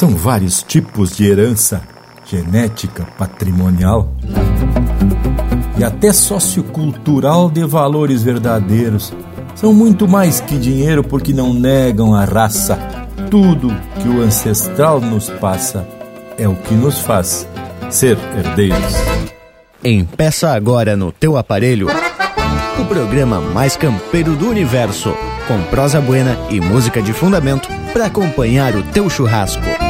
São vários tipos de herança, genética, patrimonial e até sociocultural de valores verdadeiros. São muito mais que dinheiro porque não negam a raça. Tudo que o ancestral nos passa é o que nos faz ser herdeiros. Empeça agora no teu aparelho o programa mais campeiro do universo, com prosa buena e música de fundamento para acompanhar o teu churrasco.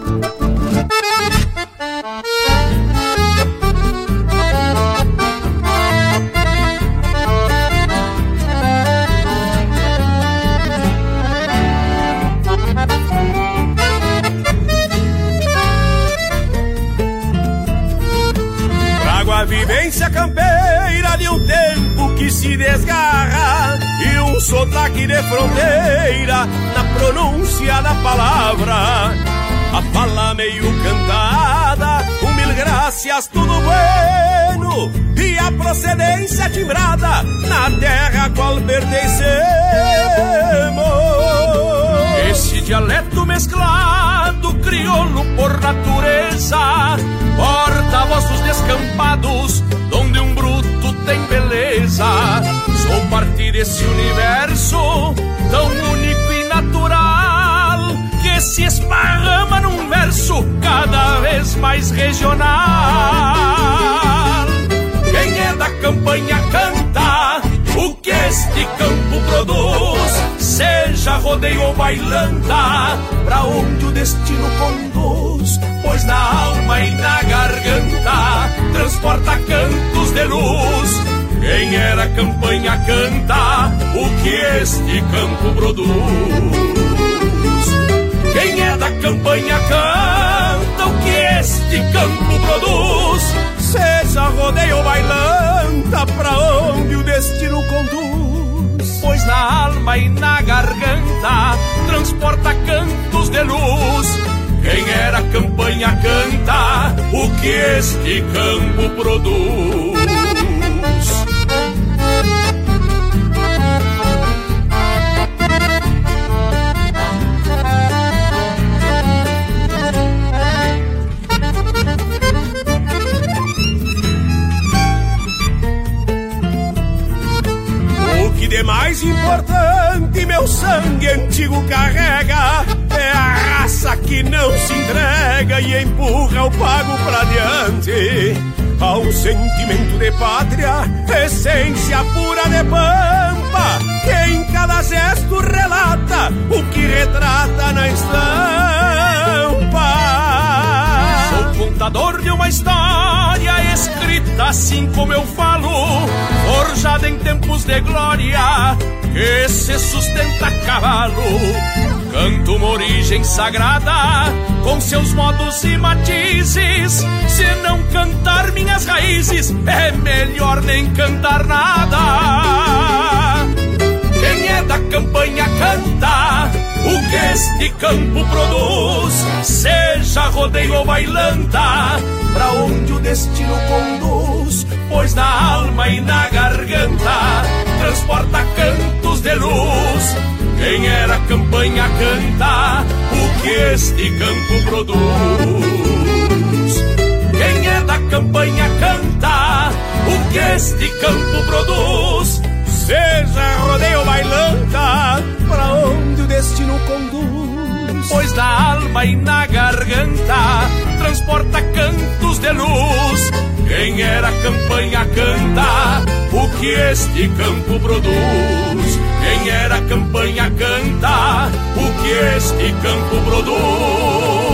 Timbrada na terra qual pertencemos. Esse dialeto mesclado, crioulo por natureza, porta-voz dos descampados, donde um bruto tem beleza Sou parte desse universo tão único e natural que se esparrama num verso cada vez mais regional. Campanha canta o que este campo produz, seja rodeio ou bailanta, pra onde o destino conduz, pois na alma e na garganta transporta cantos de luz quem era campanha canta o que este campo produz. Quem é da campanha canta o que este campo produz. Seja rodeio ou bailanta, pra onde o destino conduz. Pois na alma e na garganta transporta cantos de luz. Quem era campanha canta o que este campo produz. Importante meu sangue antigo carrega é a raça que não se entrega e empurra o pago pra diante. Um sentimento de pátria, essência pura de pampa, que em cada gesto relata o que retrata na estampa contador de uma história escrita assim como eu falo, forjada em tempos de glória, que se sustenta a cavalo. Canto uma origem sagrada, com seus modos e matizes. Se não cantar minhas raízes, é melhor nem cantar nada. Quem é da campanha canta que este campo produz, seja rodeio ou bailanta, pra onde o destino conduz, pois na alma e na garganta transporta cantos de luz. Quem era campanha canta o que este campo produz. Quem é da campanha canta o que este campo produz Seja rodeio bailanta, pra onde o destino conduz. Pois na alma e na garganta transporta cantos de luz. Quem era campanha canta o que este campo produz. Quem era campanha canta o que este campo produz.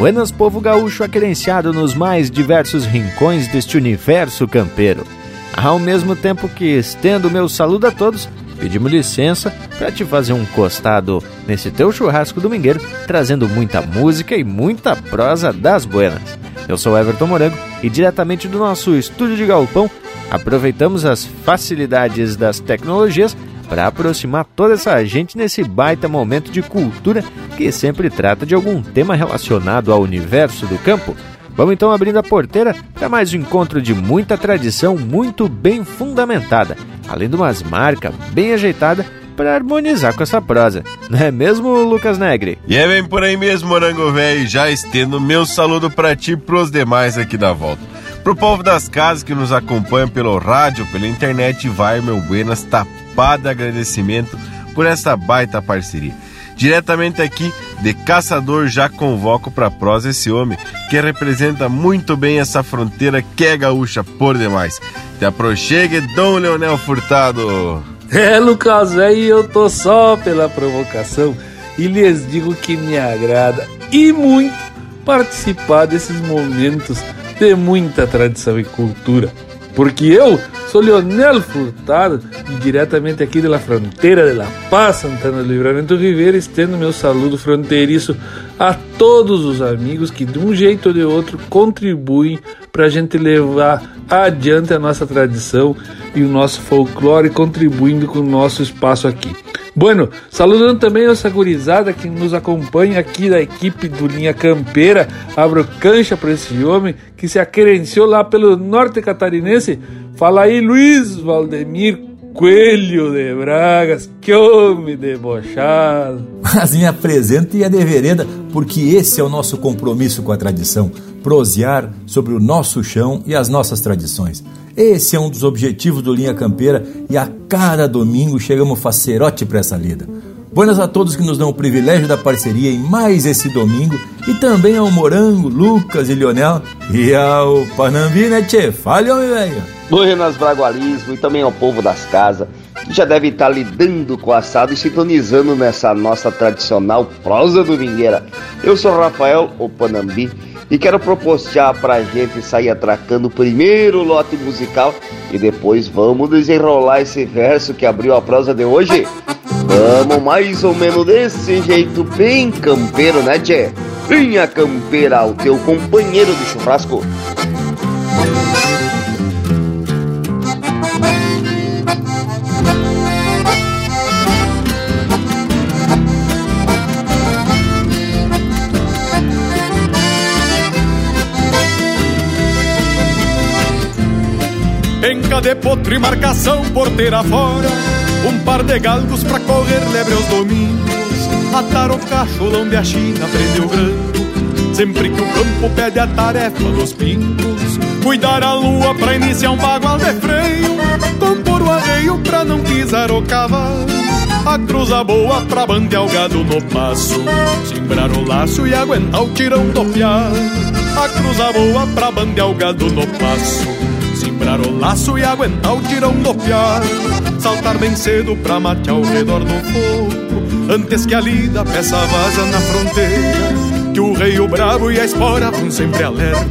Buenas, povo gaúcho aquerenciado nos mais diversos rincões deste universo campeiro. Ao mesmo tempo que estendo meu saludo a todos, pedimos licença para te fazer um costado nesse teu churrasco domingueiro, trazendo muita música e muita prosa das buenas. Eu sou Everton Morango e diretamente do nosso estúdio de galpão, aproveitamos as facilidades das tecnologias para aproximar toda essa gente nesse baita momento de cultura que sempre trata de algum tema relacionado ao universo do campo. Vamos então abrindo a porteira para mais um encontro de muita tradição muito bem fundamentada, além de umas marcas bem ajeitada para harmonizar com essa prosa. Não é mesmo, Lucas Negre? E é bem por aí mesmo, Morango Velho. Já estendo meu saludo para ti e pros demais aqui da volta. Pro povo das casas que nos acompanha pelo rádio, pela internet, vai meu buenas tapado agradecimento por essa baita parceria. Diretamente aqui de Caçador já convoco para prosa esse homem que representa muito bem essa fronteira que é gaúcha por demais. Te aproxegue, Dom Leonel Furtado. É, Lucas, aí eu tô só pela provocação e lhes digo que me agrada e muito participar desses momentos de muita tradição e cultura. Porque eu sou Leonel Furtado e diretamente aqui da fronteira de La Paz, Santana do Livramento Ribeira, estendo meu saludo fronteiriço a todos os amigos que de um jeito ou de outro contribuem para a gente levar adiante a nossa tradição e o nosso folclore, contribuindo com o nosso espaço aqui. Bueno, saludando também essa gurizada que nos acompanha aqui da equipe do Linha Campeira. Abro cancha para esse homem que se aquerenciou lá pelo norte catarinense. Fala aí, Luiz Valdemir Coelho de Bragas, que homem debochado. Mas me apresenta e a devereda, porque esse é o nosso compromisso com a tradição, prosear sobre o nosso chão e as nossas tradições. Esse é um dos objetivos do Linha Campeira e a cada domingo chegamos facerote para essa lida. Buenas a todos que nos dão o privilégio da parceria em mais esse domingo e também ao Morango, Lucas e Lionel e ao Panambi, né, tchê? Fale, homem, velho. Buenas Bragualismo e também ao povo das casas que já deve estar lidando com o assado e sintonizando nessa nossa tradicional prosa domingueira. Eu sou Rafael, o Panambi, e quero propostear pra gente sair atracando o primeiro lote musical e depois vamos desenrolar esse verso que abriu a prosa de hoje. Vamos mais ou menos desse jeito bem campeiro, né, Tchê? Linha campeira, o teu companheiro de churrasco. De potro e marcação porteira fora Um par de galgos pra correr lebre aos domingos Atar o cacholão de a China prendeu grando Sempre que o campo pede a tarefa dos pingos Cuidar a lua pra iniciar um bagual de freio Compor o arreio pra não pisar o cavalo. A cruza boa pra bandear o gado no passo Simbrar o laço e aguentar o tirão do piar. A cruza boa pra bandear o gado no passo Simbrar o laço e aguentar o tirão do piar. Saltar bem cedo pra matear ao redor do fogo Antes que a lida peça vaza na fronteira. Que o rei, o bravo e a espora vão sempre alerta.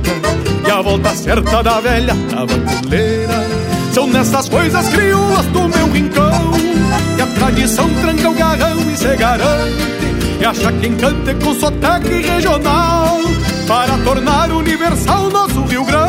E a volta certa da velha tabaculeira São nessas coisas crioulas do meu rincão Que a tradição tranca o garrão e se garante E acha quem cante com sotaque regional Para tornar universal nosso Rio Grande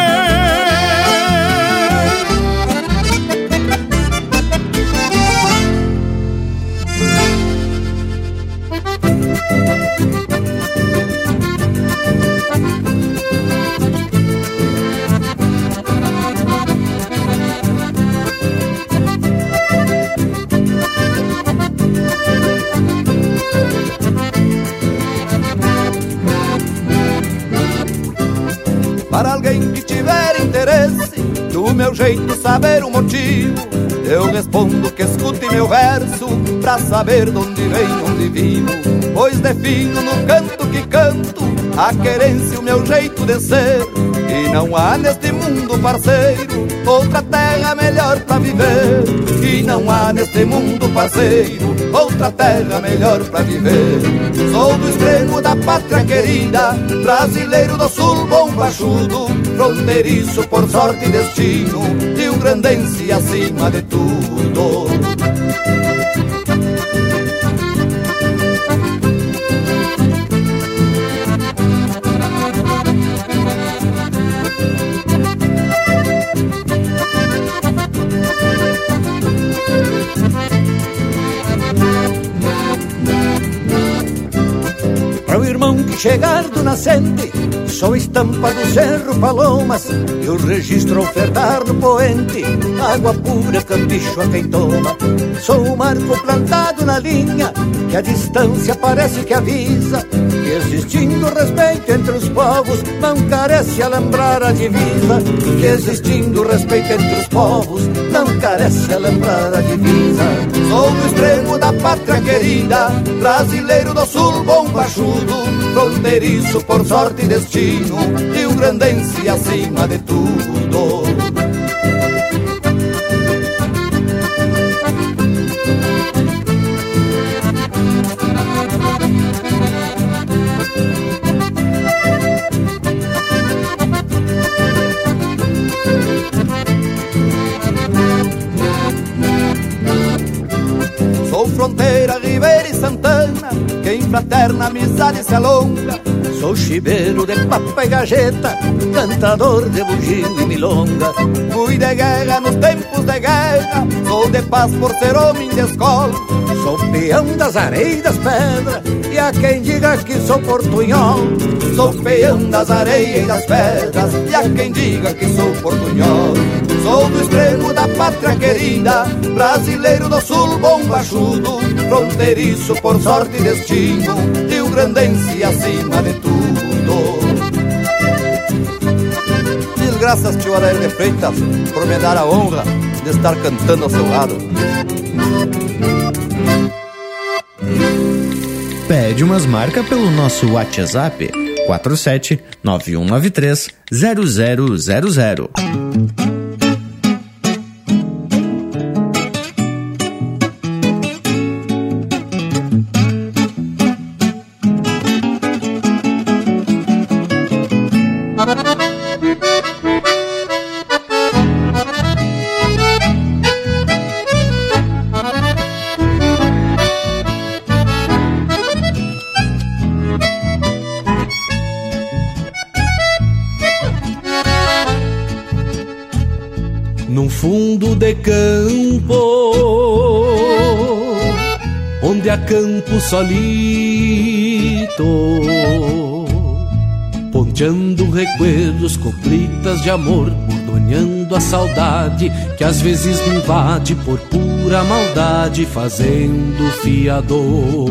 interesse no meu jeito saber o motivo, eu respondo que escute meu verso pra saber de onde venho, onde vivo. Pois defino no canto que canto a querência, o meu jeito de ser. E não há neste mundo, parceiro, outra terra melhor pra viver. E não há neste mundo, parceiro, outra terra melhor pra viver. Sou do extremo da pátria querida, brasileiro do sul, bom baixudo, fronteiriço por sorte e destino, Rio Grandense acima de tudo. Chegar do nascente, sou estampa do Cerro Palomas e o registro ofertar no poente, água pura, cambicho a quem toma. Sou o marco plantado na linha, que a distância parece que avisa que existindo respeito entre os povos, não carece a lembrar a divisa. Que existindo respeito entre os povos, não carece a lembrar a divisa. Sou do extremo da pátria querida, brasileiro do sul, bom baixudo, fronteiriço por sorte e destino, Rio Grandense acima de tudo. Fraterna amizade se alonga. Sou chiveiro de papa e gajeta, cantador de bugio e milonga. Fui de guerra nos tempos de guerra, sou de paz por ser homem de escola. Sou peão das areias e das pedras, e a quem diga que sou portunhol. Sou peão das areias e das pedras, e a quem diga que sou portunhol. Sou do extremo da pátria querida, brasileiro do sul, bom baixudo, fronteiriço por sorte e destino, Rio Grandense acima de tudo. Mil graças, tio Arael de Freitas, por me dar a honra de estar cantando ao seu lado. Pede umas marcas pelo nosso WhatsApp 47 9193 0000. Onde acampo solito Ponteando recuerdos, coplitas de amor Bordoneando a saudade que às vezes me invade Por pura maldade, fazendo fiador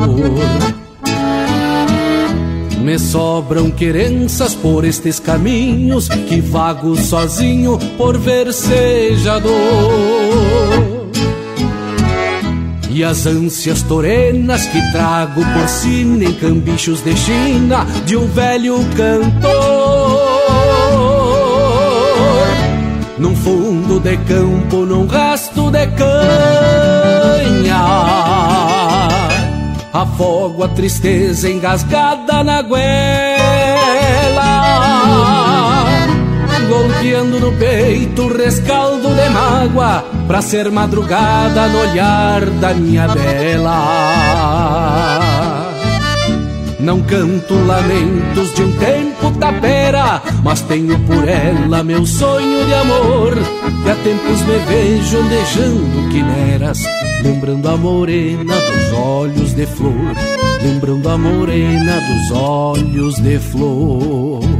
me sobram querenças por estes caminhos que vago sozinho por versejador. E as ânsias torenas que trago por si nem cambichos de China de um velho cantor. Num fundo de campo, num rasto de canha. Afogo a tristeza engasgada na goela Golpeando no peito o rescaldo de mágoa Pra ser madrugada no olhar da minha bela não canto lamentos de um tempo tapera, mas tenho por ela meu sonho de amor. E há tempos me vejo ondejando quimeras, lembrando a morena dos olhos de flor, lembrando a morena dos olhos de flor.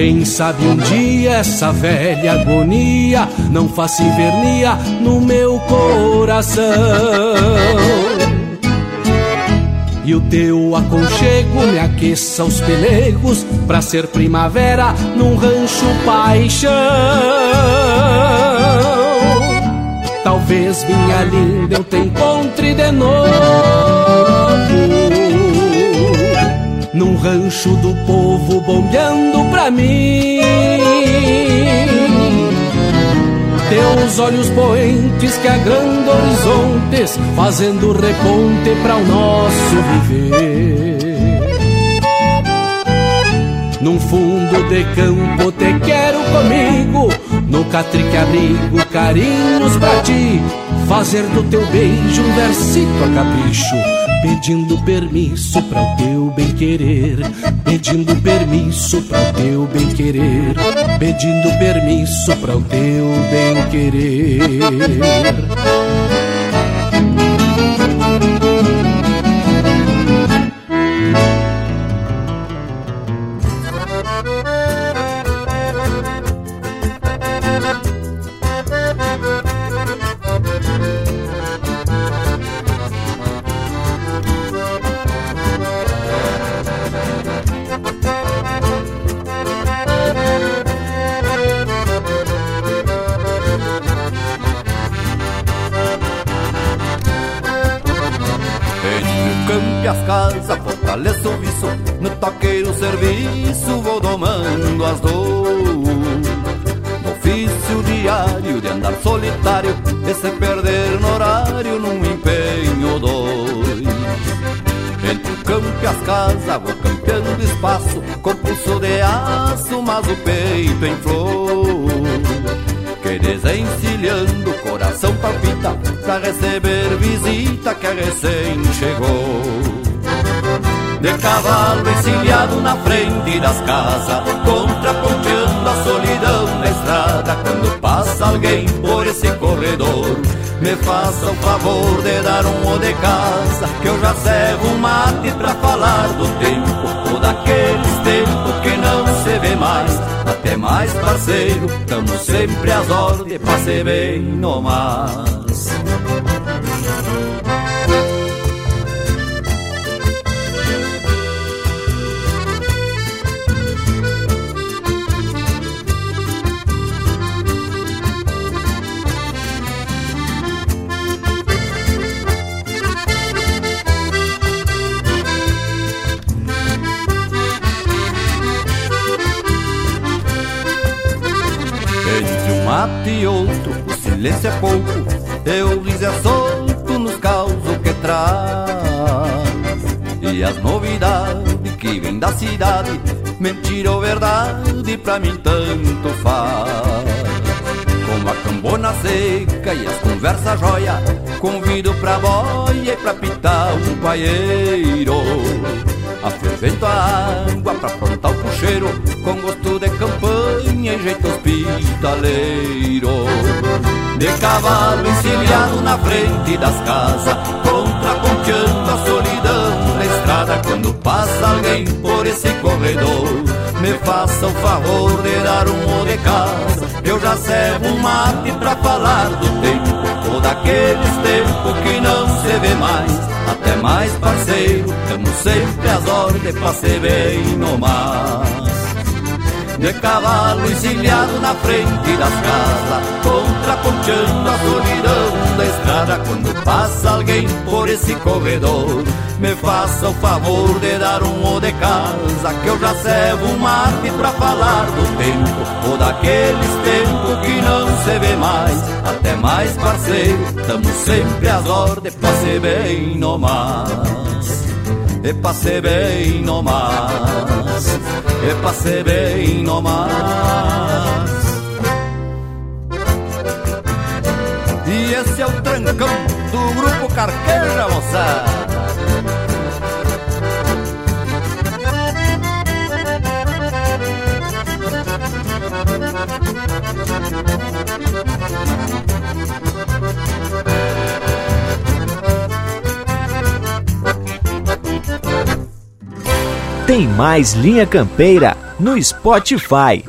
Quem sabe um dia essa velha agonia não faça invernia no meu coração. E o teu aconchego me aqueça os pelegos pra ser primavera num rancho paixão. Talvez minha linda eu te encontre de novo num rancho do povo bombeando pra mim. Teus olhos poentes que agrandam horizontes, fazendo reponte para o nosso viver. Num fundo de campo te quero comigo, no catrique abrigo carinhos pra ti, fazer do teu beijo um versito a capricho pedindo permisso para o teu bem querer, pedindo permisso para o teu bem querer, pedindo permisso para o teu bem querer. Mas o peito em flor Que desencilhando coração palpita Pra receber visita que recém chegou de cavalo encilhado na frente das casas, contraponteando a solidão na estrada. Quando passa alguém por esse corredor, me faça o favor de dar um o de casa, que eu já servo um mate pra falar do tempo, ou daqueles tempos que não se vê mais. Até mais parceiro, tamo sempre às ordens, passe bem no mais. Silêncio é pouco, eu riso é solto nos causos que traz. E as novidades que vêm da cidade, mentira ou verdade, pra mim tanto faz. Com a cambona seca e as conversas joia, convido pra boia e pra pitar um paieiro. Afervento a água pra plantar o puxeiro, com gosto de campanha e jeito hospitaleiro. De cavalo encilhado na frente das casas, contraponteando a solidão da estrada. Quando passa alguém por esse corredor, me faça o favor de dar um de casa. Eu já servo um mate pra falar do tempo, ou daqueles tempos que não se vê mais. Até mais parceiro, tamo sempre às ordens pra ser bem no mar de cavalo encilhado na frente das casas, contraponteando a solidão da estrada. Quando passa alguém por esse corredor, me faça o favor de dar um o de casa, que eu já servo um mate pra falar do tempo, ou daqueles tempos que não se vê mais. Até mais parceiro, tamo sempre às ordens pra ser bem no mais e passei bem no mais, e passei bem no mais. E esse é o trancão do grupo Carqueja, moçada. Tem mais Linha Campeira no Spotify.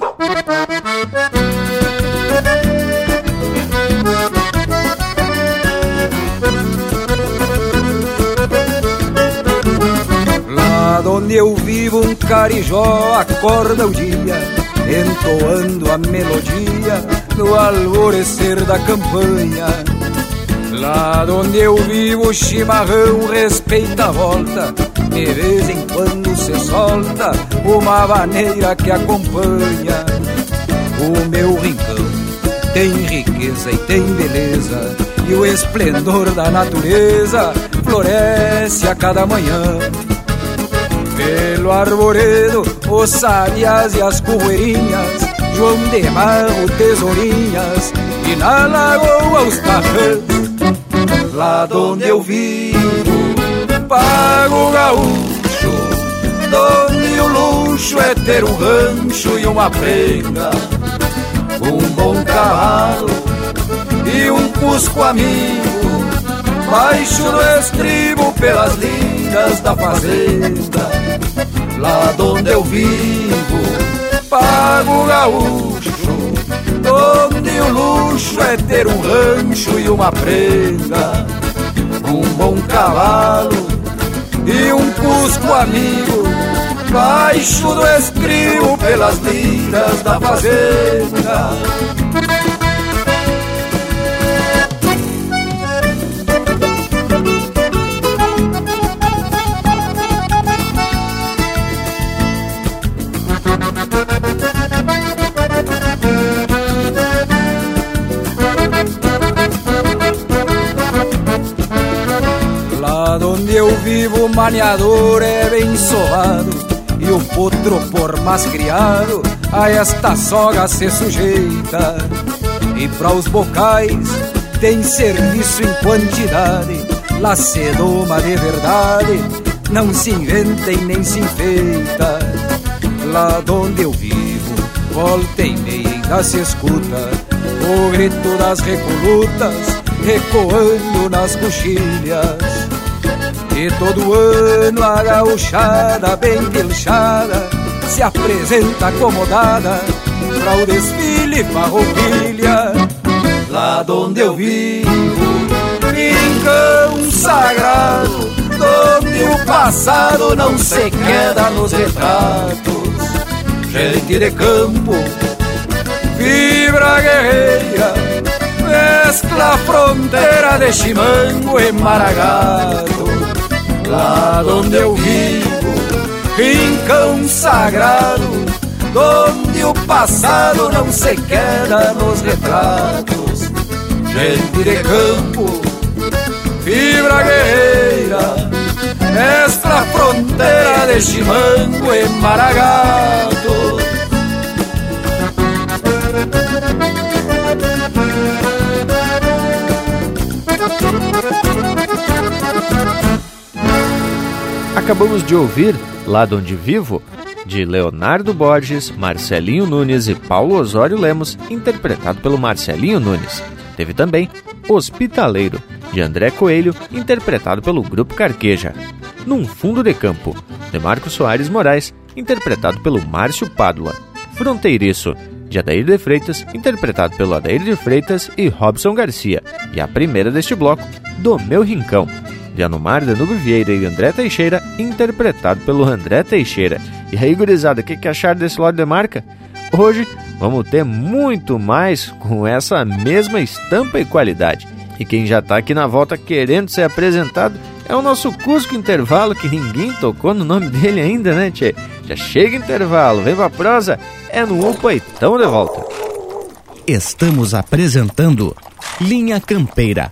Lá onde eu vivo um carijó acorda o dia Entoando a melodia no alvorecer da campanha Lá onde eu vivo o chimarrão respeita a volta De vez em quando se solta uma maneira que acompanha. O meu rincão tem riqueza e tem beleza E o esplendor da natureza floresce a cada manhã. Pelo arvoredo, os sábias e as correirinhas João de Marro, tesourinhas E na lagoa os tarrãs lá onde eu vivo, pago gaúcho, donde o luxo é ter um rancho e uma prenda, um bom cavalo e um cusco amigo, baixo do estribo pelas linhas da fazenda, lá onde eu vivo, pago gaúcho, onde o luxo é ter um rancho e uma prenda, um bom cavalo e um cusco amigo, baixo do estribo pelas linhas da fazenda. Maniador é bem sovado E o potro, por mais criado, a esta soga se sujeita. E para os bocais tem serviço em quantidade Lá se doma de verdade, não se inventa e nem se enfeita. Lá onde eu vivo, volta e meia ainda se escuta O grito das recolutas ecoando nas coxilhas todo ano a gauchada bem pilchada Se apresenta acomodada Pra o desfile farroupilha. Lá onde eu vivo Rincão sagrado Onde o passado não se queda nos retratos. Gente de campo Fibra guerreira Mescla fronteira de chimango e maragato lá onde eu vivo, rincão sagrado, onde o passado não se queda nos retratos. Gente de campo, fibra guerreira, nesta fronteira de chimango e maragato. Acabamos de ouvir Lá de Onde Vivo, de Leonardo Borges, Marcelinho Nunes e Paulo Osório Lemos, interpretado pelo Marcelinho Nunes. Teve também Hospitaleiro, de André Coelho, interpretado pelo Grupo Carqueja. Num Fundo de Campo, de Marcos Soares Moraes, interpretado pelo Márcio Pádua. Fronteiriço, de Adair de Freitas, interpretado pelo Adair de Freitas e Robson Garcia. E a primeira deste bloco, Do Meu Rincão, de Anumar Danube Vieira e André Teixeira, interpretado pelo André Teixeira. E aí, gurizada, o que, que acharam desse lote de marca? Hoje vamos ter muito mais com essa mesma estampa e qualidade. E quem já está aqui na volta querendo ser apresentado é o nosso Cusco Intervalo, que ninguém tocou no nome dele ainda, né, tchê? Já chega intervalo, vem pra prosa, é no UPA e tamo de volta. Estamos apresentando Linha Campeira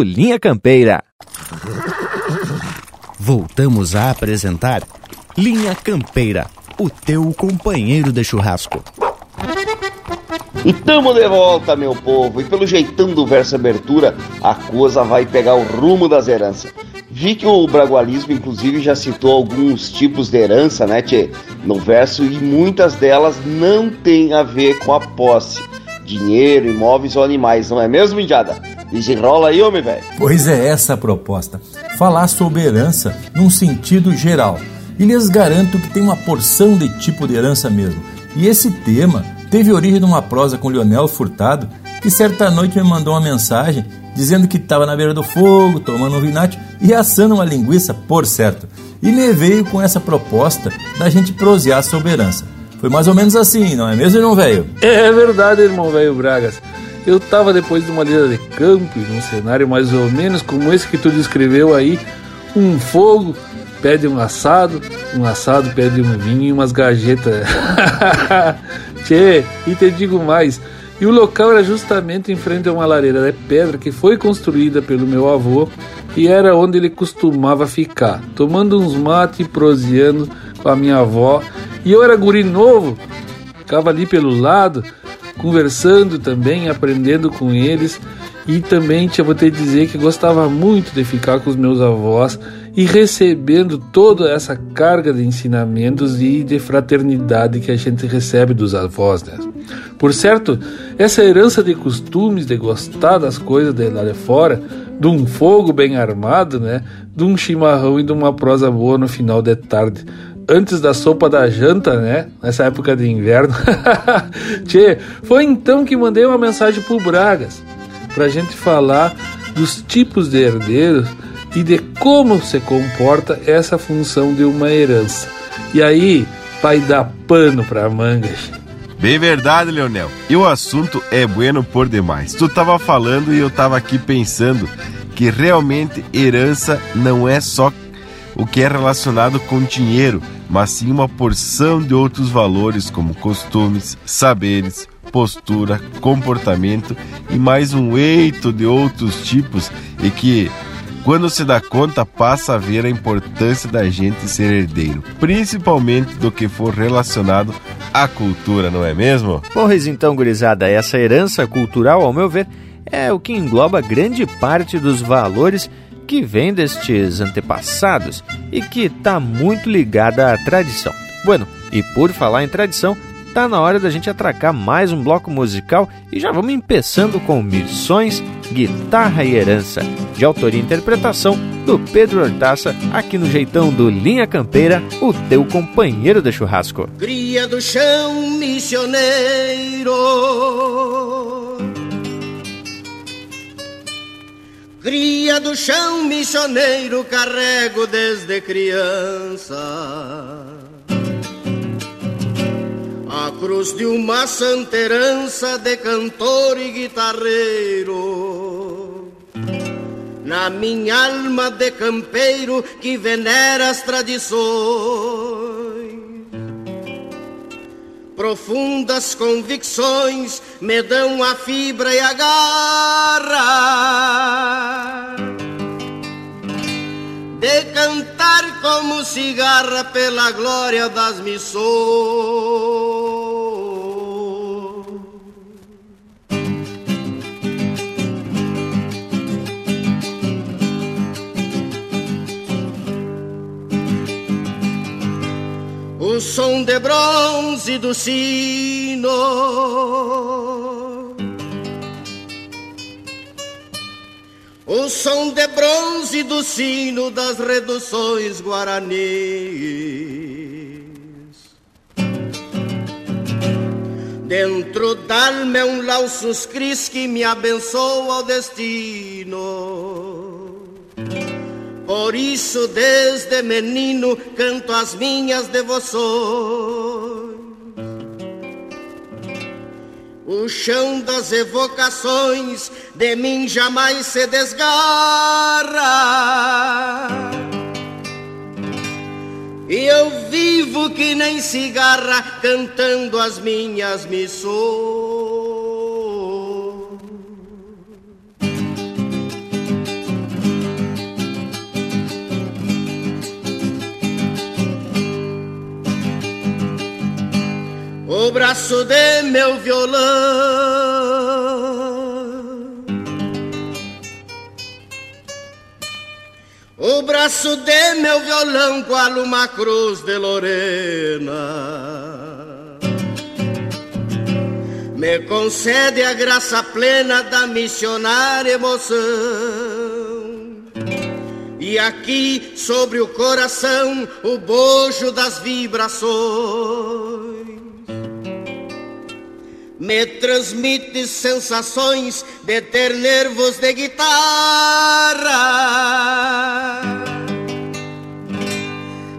Linha Campeira. Voltamos a apresentar Linha Campeira, o teu companheiro de churrasco. E tamo de volta, meu povo, e pelo jeitão do verso abertura, a coisa vai pegar o rumo das heranças. Vi que o bragualismo, inclusive, já citou alguns tipos de herança, né, tchê, no verso, e muitas delas não têm a ver com a posse, dinheiro, imóveis ou animais, não é mesmo, Indiada? Desenrola aí, homem velho. Pois é essa a proposta. Falar sobre herança num sentido geral. E lhes garanto que tem uma porção de tipo de herança mesmo. E esse tema teve origem numa prosa com Leonel Furtado, que certa noite me mandou uma mensagem dizendo que estava na beira do fogo, tomando um vinate e assando uma linguiça, por certo. E me veio com essa proposta da gente prosear sobre herança. Foi mais ou menos assim, não é mesmo, irmão velho? É verdade, irmão velho Bragas. Eu tava depois de uma lida de campo, num cenário mais ou menos como esse que tu descreveu aí, um fogo pede um assado, um assado pede um vinho e umas gajetas. Tchê, e te digo mais, e o local era justamente em frente a uma lareira de pedra que foi construída pelo meu avô e era onde ele costumava ficar, tomando uns mates e proseando com a minha avó. E eu era guri novo, ficava ali pelo lado, conversando também, aprendendo com eles. E também te vou te dizer que gostava muito de ficar com os meus avós e recebendo toda essa carga de ensinamentos e de fraternidade que a gente recebe dos avós. Né? Por certo, essa herança de costumes, de gostar das coisas de lá de fora, de um fogo bem armado, né? de um chimarrão e de uma prosa boa no final de tarde, antes da sopa da janta, né? Nessa época de inverno. Tchê, foi então que mandei uma mensagem pro Bragas pra gente falar dos tipos de herdeiros e de como se comporta essa função de uma herança. E aí, vai dar pano pra mangas. Bem verdade, Leonel. E o assunto é bueno por demais. Tu tava falando e eu tava aqui pensando que realmente herança não é só o que é relacionado com dinheiro, mas sim uma porção de outros valores como costumes, saberes, postura, comportamento e mais um eito de outros tipos e que quando se dá conta, passa a ver a importância da gente ser herdeiro, principalmente do que for relacionado à cultura, não é mesmo? Pois então, gurizada, essa herança cultural, ao meu ver, é o que engloba grande parte dos valores que vem destes antepassados e que está muito ligada à tradição. Bueno, e por falar em tradição, tá na hora da gente atracar mais um bloco musical e já vamos empeçando com Missões, Guitarra e Herança, de autoria e interpretação do Pedro Hortaça, aqui no jeitão do Linha Campeira, o teu companheiro de churrasco. Cria do chão missioneiro Cria do chão missioneiro, carrego desde criança. A cruz de uma santa herança de cantor e guitarreiro. Na minha alma de campeiro que venera as tradições Profundas convicções me dão a fibra e a garra de cantar como cigarra pela glória das missões. O som de bronze do sino. O som de bronze do sino das reduções guaranis. Dentro da alma é um lausus cris que me abençoa o destino. Por isso, desde menino, canto as minhas devoções. O chão das evocações de mim jamais se desgarra. E eu vivo que nem cigarra, cantando as minhas missões. O braço de meu violão. O braço de meu violão, qual uma cruz de Lorena, me concede a graça plena da missionária emoção. E aqui sobre o coração o bojo das vibrações me transmite sensações de ter nervos de guitarra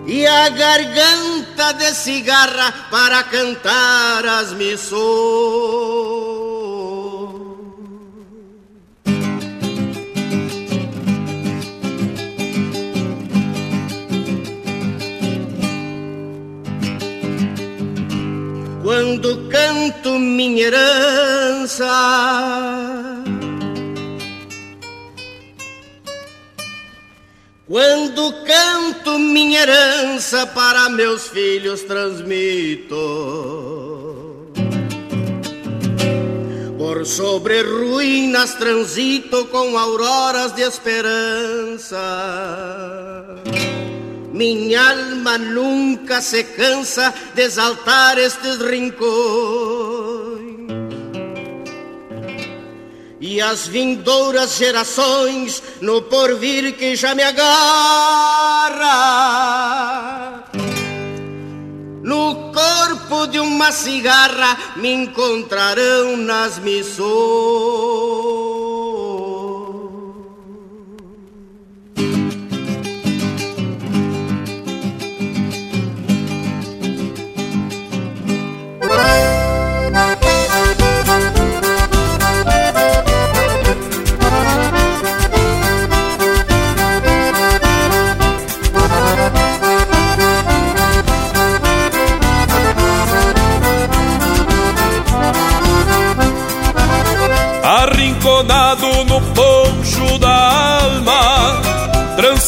e a garganta de cigarra para cantar as missões. Quando canto minha herança. Quando canto minha herança para meus filhos transmito. Por sobre ruínas transito com auroras de esperança. Minha alma nunca se cansa de exaltar estes rincões. E as vindouras gerações no porvir que já me agarra. No corpo de uma cigarra me encontrarão nas missões.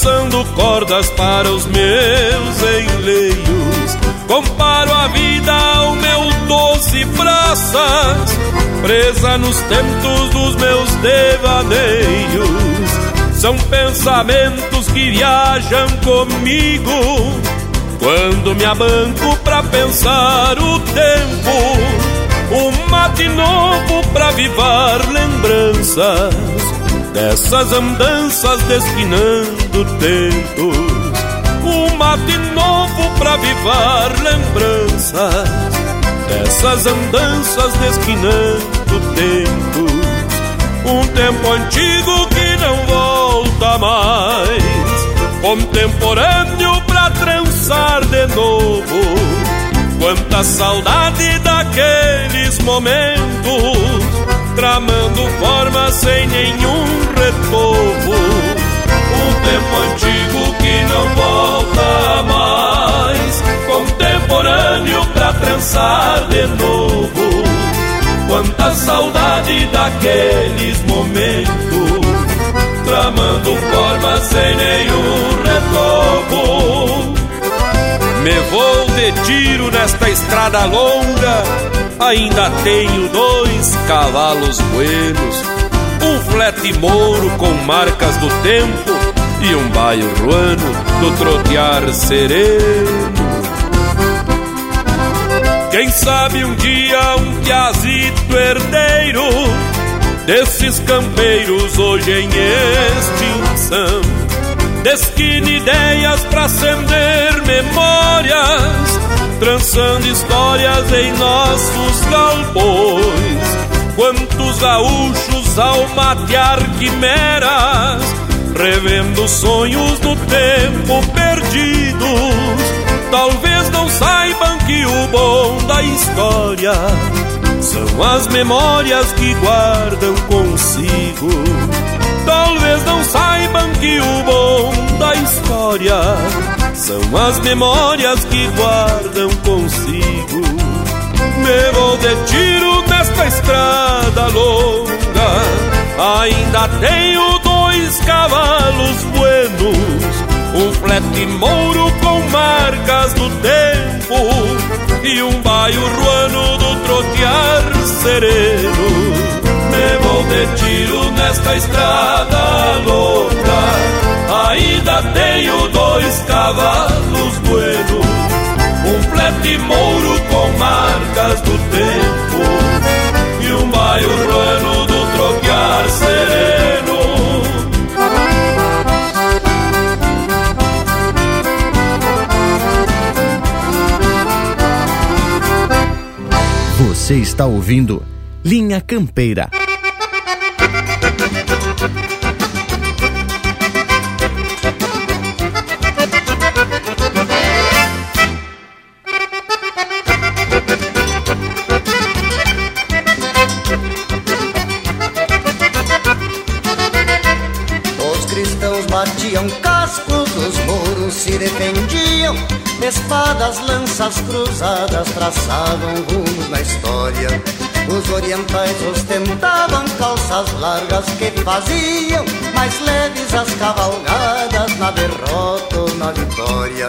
Trançando cordas para os meus enleios. Comparo a vida ao meu doce praças, presa nos tempos dos meus devaneios. São pensamentos que viajam comigo Quando me abanco pra pensar o tempo, um mate novo pra vivar lembranças dessas andanças desquinando tentos. Um mate novo pra vivar lembranças dessas andanças desquinando tentos. Um tempo antigo que não volta mais, contemporâneo pra trançar de novo. Quanta saudade daqueles momentos, tramando formas sem nenhum retorno. Um tempo antigo que não volta mais, contemporâneo pra trançar de novo. Quanta saudade daqueles momentos, tramando formas sem nenhum retorno. Me vou de tiro nesta estrada longa, ainda tenho dois cavalos buenos, um flete mouro com marcas do tempo e um baio ruano do trotear sereno. Quem sabe um dia um piazito herdeiro desses campeiros hoje em extinção desquine ideias pra acender memórias, trançando histórias em nossos galpões. Quantos gaúchos ao matear quimeras, revendo sonhos do tempo perdidos talvez não saibam que o bom da história são as memórias que guardam consigo. Talvez saibam que o bom da história são as memórias que guardam consigo. Me vou de tiro nesta estrada longa, ainda tenho dois cavalos buenos um flete mouro com marcas do tempo e um baio ruano do trotear sereno. Me vou de tiro nesta estrada louca, ainda tenho dois cavalos buenos, um flete mouro com marcas do tempo e um baio ruano do trotear sereno. Você está ouvindo Linha Campeira. Os cristãos batiam cascos, os muros se defendiam Espadas, lanças cruzadas traçavam rumos na história. Os orientais ostentavam calças largas que faziam mais leves as cavalgadas na derrota ou na vitória.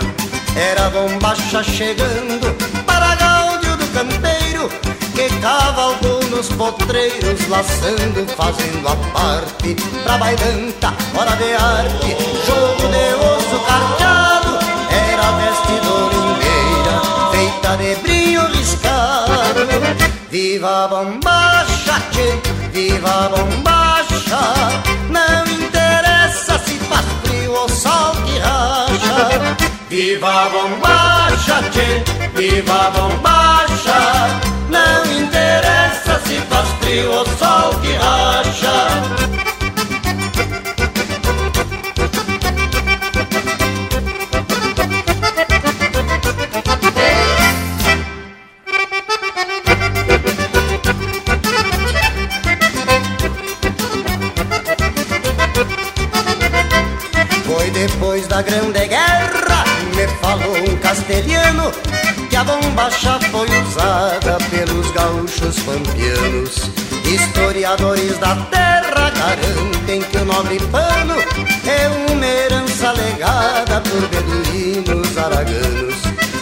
Era bombacha chegando para gáudio do campeiro que cavalgou nos potreiros, laçando, fazendo a parte pra bailanta, hora de arte, jogo de osso carteado era veste domingueira Feita de brilho riscado Viva bombacha, tchê, viva bombacha. Não interessa se faz frio ou sol que racha. Viva bombacha, tchê, viva bombacha. Não interessa se faz frio ou sol que racha da Grande Guerra me falou um castelhano que a bombacha foi usada pelos gaúchos pampianos. Historiadores da terra garantem que o nobre pano é uma herança legada por beduínos araganos.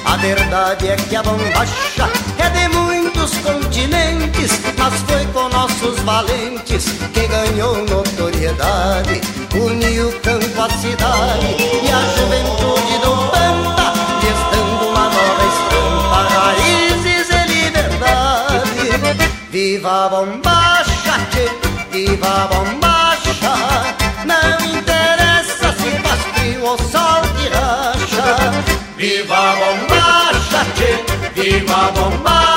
A verdade é que a bombacha é de muitos continentes, mas foi valentes que ganhou notoriedade, uniu campo à cidade e a juventude do Pampa, testando uma nova estampa, raízes e liberdade. Viva a bombacha, tchê, viva a bombacha, não interessa se faz frio ou sol racha. Viva a bombacha, tchê, viva a bombacha.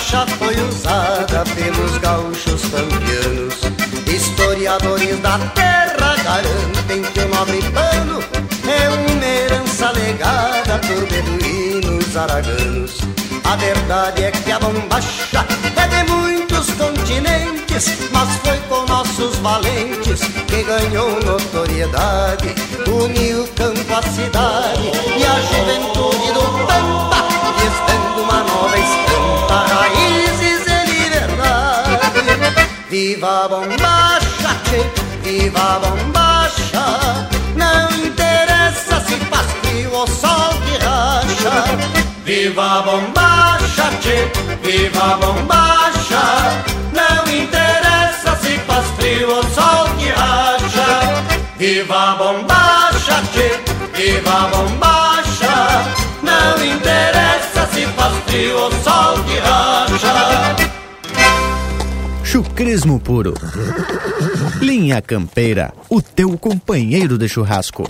A bombacha foi usada pelos gaúchos campeanos. Historiadores da terra garantem que o nobre pano é uma herança legada por beduínos araganos. A verdade é que a bombacha é de muitos continentes, mas foi com nossos valentes que ganhou notoriedade. Uniu campo à cidade e a juventude do Pampa Estando Viva a bombacha, tchê, viva a bombacha. Não interessa se faz frio ou sol que racha. Viva a bombacha, tchê, viva a bombacha. Não interessa se faz frio ou sol que racha. Viva a bombacha, tchê, viva a bombacha. Não interessa se faz frio ou sol que racha. Chucrismo puro. Linha Campeira, o teu companheiro de churrasco.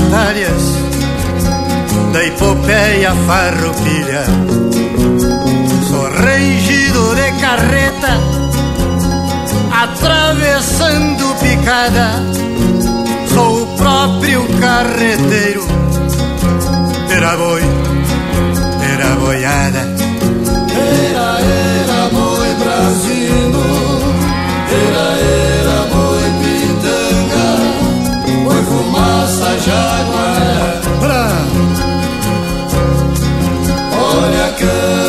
Batalhas Da epopeia farroupilha. Sou rangido de carreta Atravessando picada. Sou o próprio carreteiro Era boi, era boiada Olha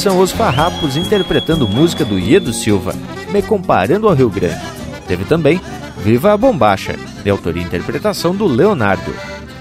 são os farrapos interpretando música do Iedo Silva, me comparando ao Rio Grande. Teve também Viva a Bombacha, de autoria e interpretação do Leonardo.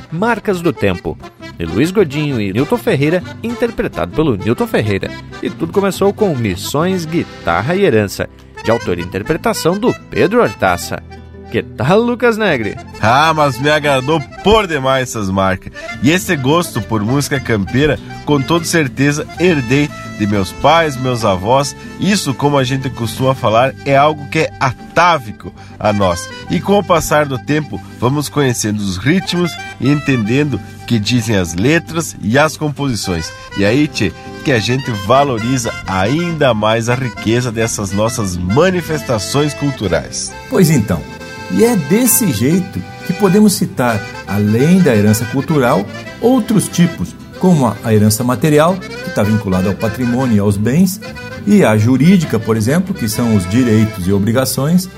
Marcas do Tempo, de Luiz Godinho e Newton Ferreira, interpretado pelo Newton Ferreira. E tudo começou com Missões, Guitarra e Herança, de autoria e interpretação do Pedro Hortaça. Que tal, Lucas Negre? Ah, mas me agradou por demais essas marcas. E esse gosto por música campeira, com toda certeza, herdei de meus pais, meus avós. Isso, como a gente costuma falar, é algo que é atávico a nós. E com o passar do tempo, vamos conhecendo os ritmos e entendendo o que dizem as letras e as composições. E aí, tchê, que a gente valoriza ainda mais a riqueza dessas nossas manifestações culturais. Pois então, e é desse jeito que podemos citar, além da herança cultural, outros tipos, como a herança material, que está vinculada ao patrimônio e aos bens, e a jurídica, por exemplo, que são os direitos e obrigações.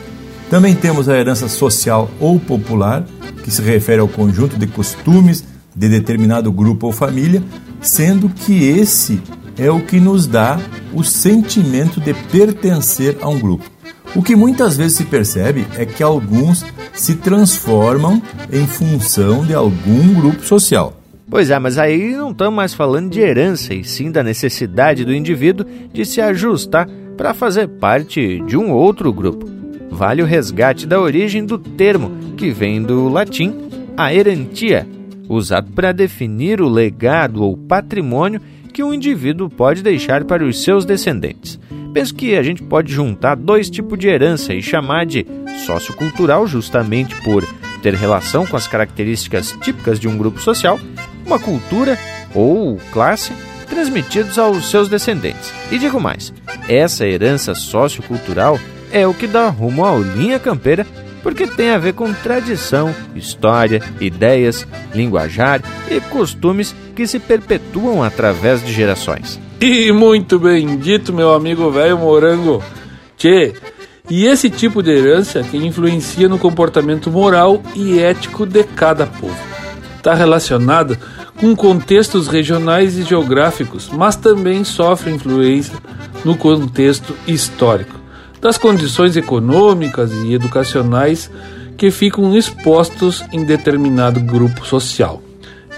Também temos a herança social ou popular, que se refere ao conjunto de costumes de determinado grupo ou família, sendo que esse é o que nos dá o sentimento de pertencer a um grupo. O que muitas vezes se percebe é que alguns se transformam em função de algum grupo social. Pois é, mas aí não estamos mais falando de herança, e sim da necessidade do indivíduo de se ajustar para fazer parte de um outro grupo. Vale o resgate da origem do termo, que vem do latim a usado para definir o legado ou patrimônio que um indivíduo pode deixar para os seus descendentes. Penso que a gente pode juntar dois tipos de herança e chamar de sociocultural, justamente por ter relação com as características típicas de um grupo social, uma cultura ou classe transmitidos aos seus descendentes. E digo mais, essa herança sociocultural é o que dá rumo ao Linha Campeira, porque tem a ver com tradição, história, ideias, linguajar e costumes que se perpetuam através de gerações. E muito bem dito, meu amigo velho morango. Tchê, e esse tipo de herança que influencia no comportamento moral e ético de cada povo. Está relacionada com contextos regionais e geográficos, mas também sofre influência no contexto histórico, das condições econômicas e educacionais que ficam expostos em determinado grupo social.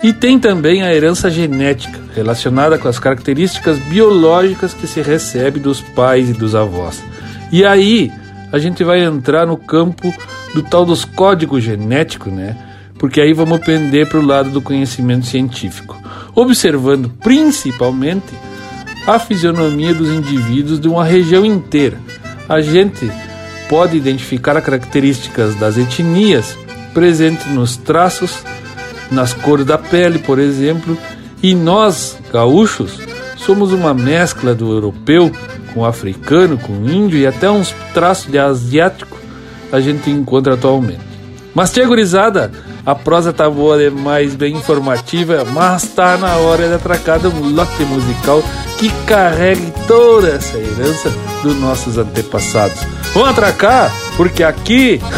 E tem também a herança genética, relacionada com as características biológicas que se recebe dos pais e dos avós. E aí a gente vai entrar no campo do tal dos códigos genéticos, né? Porque aí vamos pender para o lado do conhecimento científico, observando principalmente a fisionomia dos indivíduos de uma região inteira. A gente pode identificar as características das etnias presentes nos traços nas cores da pele, por exemplo, e nós, gaúchos, somos uma mescla do europeu com o africano, com o índio e até uns traços de asiático a gente encontra atualmente. Mas, tia gurizada, a prosa tá boa demais, bem informativa, mas tá na hora de atracar um lote musical que carregue toda essa herança dos nossos antepassados. Vamos atracar? Porque aqui...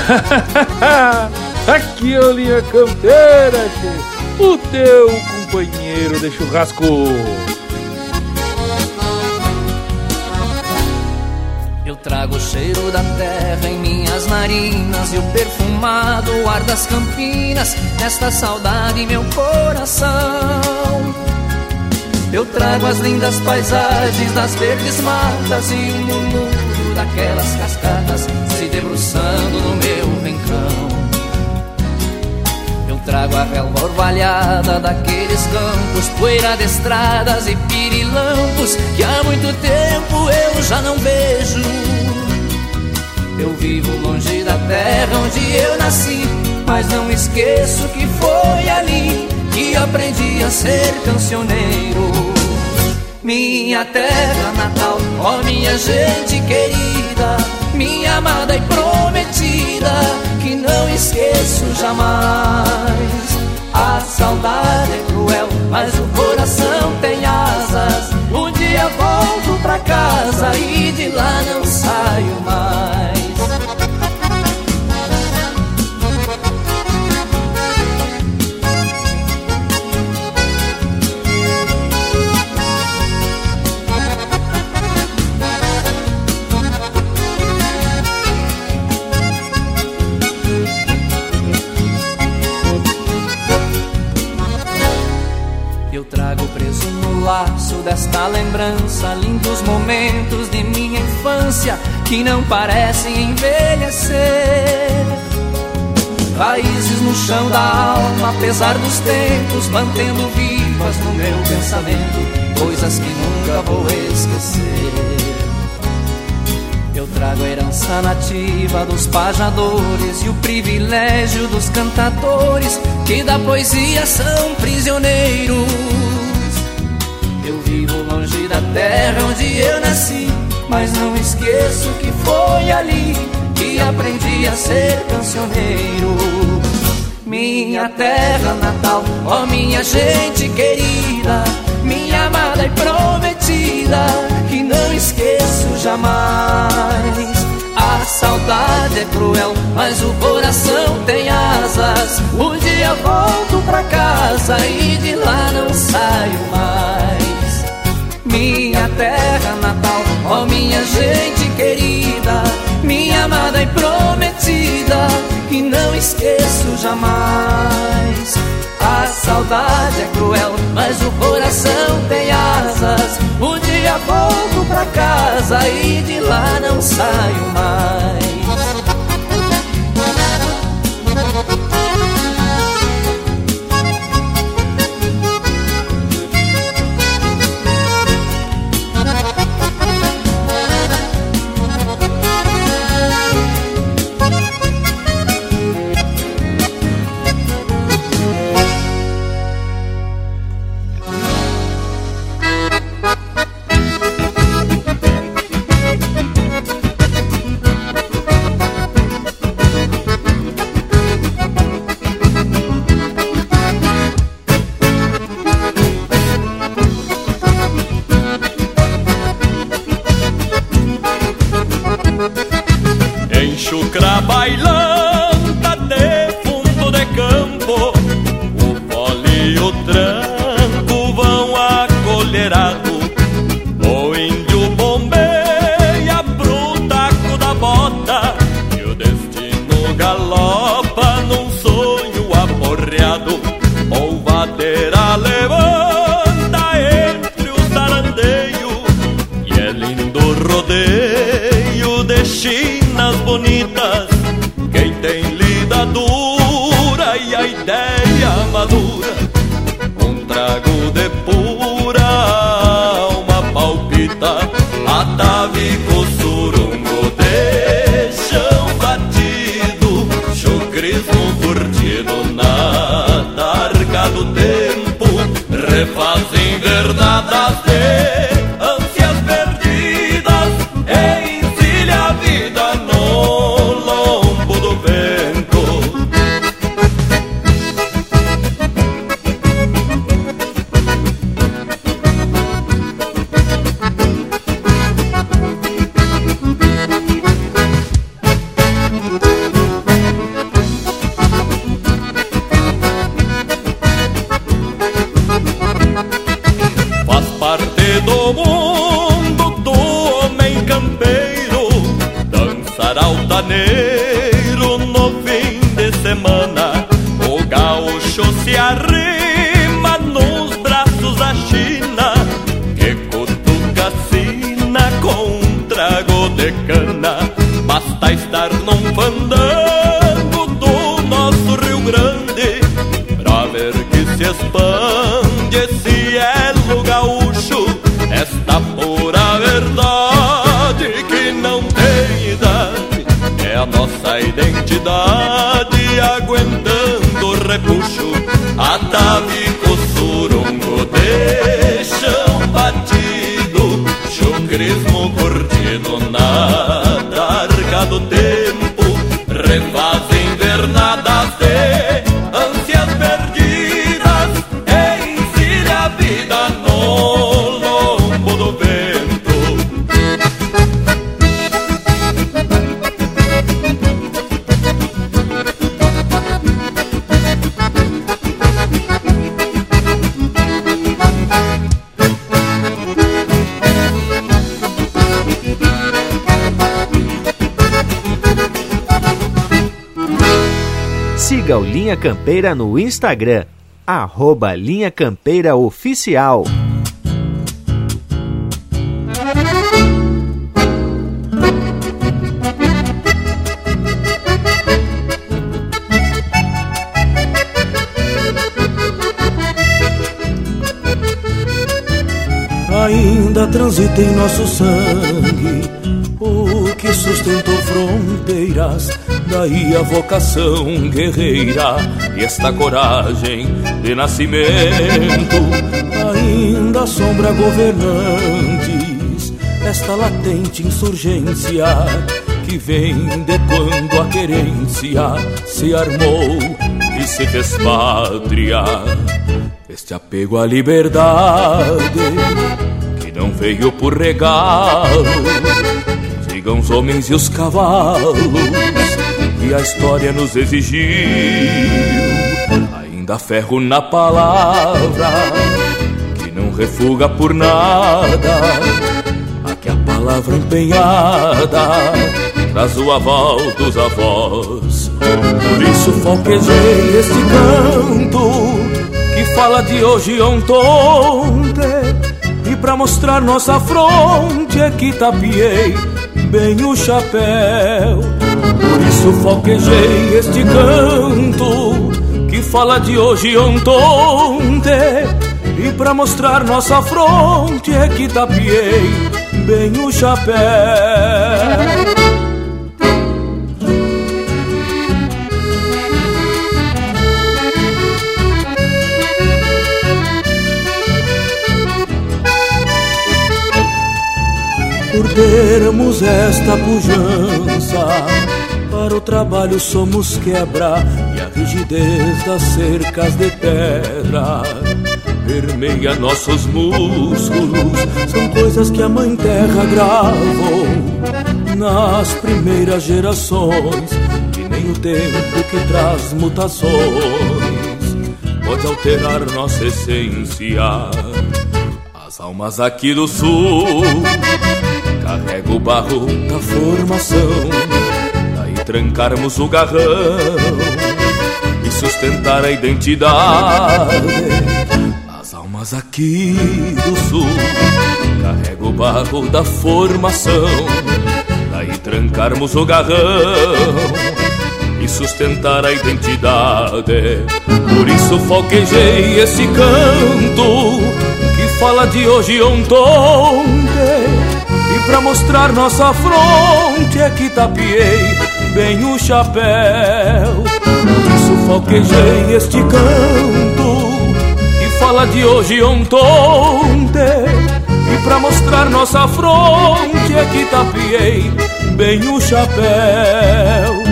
Aqui é o Linha Campeira, o teu companheiro de churrasco. Trago o cheiro da terra em minhas narinas e o perfumado ar das campinas nesta saudade meu coração. Eu trago as lindas paisagens das verdes matas e o murmúrio daquelas cascatas se debruçando no meu rincão. Eu trago a relva orvalhada daqueles campos, poeira de estradas e pirilampos que há muito tempo eu já não vejo. Eu vivo longe da terra onde eu nasci, mas não esqueço que foi ali que aprendi a ser cancioneiro. Minha terra natal, ó minha gente querida, minha amada e prometida, que não esqueço jamais. A saudade é cruel, mas o coração tem asas. Um dia volto pra casa e de lá não saio mais. Laço desta lembrança, lindos momentos de minha infância que não parecem envelhecer. Raízes no chão da alma, apesar dos tempos, mantendo vivas no meu pensamento coisas que nunca vou esquecer. Eu trago a herança nativa dos pajadores e o privilégio dos cantadores que da poesia são prisioneiros. Eu vivo longe da terra onde eu nasci, mas não esqueço que foi ali que aprendi a ser cancioneiro. Minha terra natal, ó minha gente querida, minha amada e prometida, que não esqueço jamais. A saudade é cruel, mas o coração tem asas. Um dia volto pra casa e de lá não saio mais terra natal, oh, minha gente querida, minha amada e prometida, que não esqueço jamais. A saudade é cruel, mas o coração tem asas. Um dia volto pra casa e de lá não saio mais. querismo curtido na tarca do tempo. Linha Campeira no Instagram, arroba Linha Campeira Oficial. Ainda transita em nosso sangue o que sustentou fronteiras daí a vocação guerreira e esta coragem de nascimento ainda assombra governantes esta latente insurgência que vem de quando a querência se armou e se fez pátria. Este apego à liberdade que não veio por regalo digam os homens e os cavalos que a história nos exigiu. Ainda ferro na palavra, que não refuga por nada. Aqui a palavra empenhada traz o aval dos avós. Por isso foquejei este canto que fala de hoje ontem. E pra mostrar nossa fronte é que tapiei bem o chapéu por isso foquejei este canto que fala de hoje e ontem. E pra mostrar nossa fronte é que tapiei bem o chapéu. por termos esta pujança para o trabalho somos quebra e a rigidez das cercas de pedra permeia nossos músculos. São coisas que a Mãe Terra gravou nas primeiras gerações. Que nem o tempo que traz mutações pode alterar nossa essência. As almas aqui do sul carregam o barro da formação trancarmos o garrão e sustentar a identidade. As almas aqui do sul carregam o barro da formação, daí trancarmos o garrão e sustentar a identidade. Por isso foquejei esse canto que fala de hoje ontem. E pra mostrar nossa fronte é que tapiei bem o chapéu. Falquejei este canto que fala de hoje ontem. E pra mostrar nossa fronte é que tapiei bem o chapéu.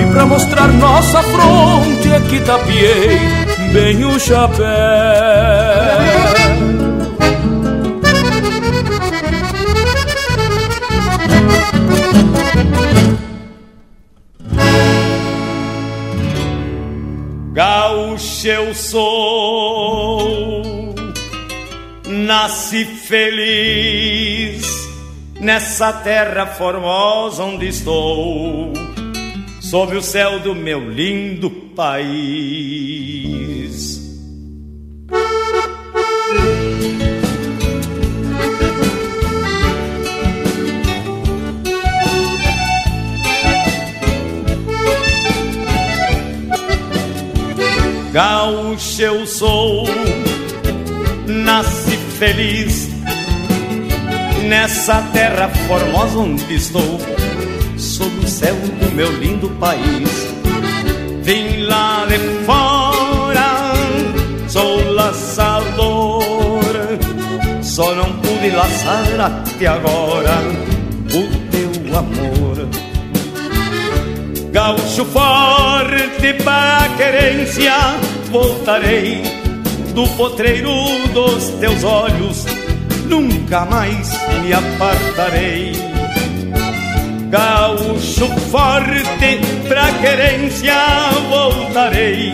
E pra mostrar nossa fronte é que tapiei bem o chapéu. Eu sou, nasci feliz nessa terra formosa onde estou, sob o céu do meu lindo país. Gaúcho eu sou nasci feliz nessa terra formosa onde estou, sob o céu do meu lindo país. Vim lá de fora, sou laçador, só não pude laçar até agora o teu amor. Gaúcho forte para querência, voltarei do potreiro dos teus olhos, nunca mais me apartarei. Gaúcho forte pra querência voltarei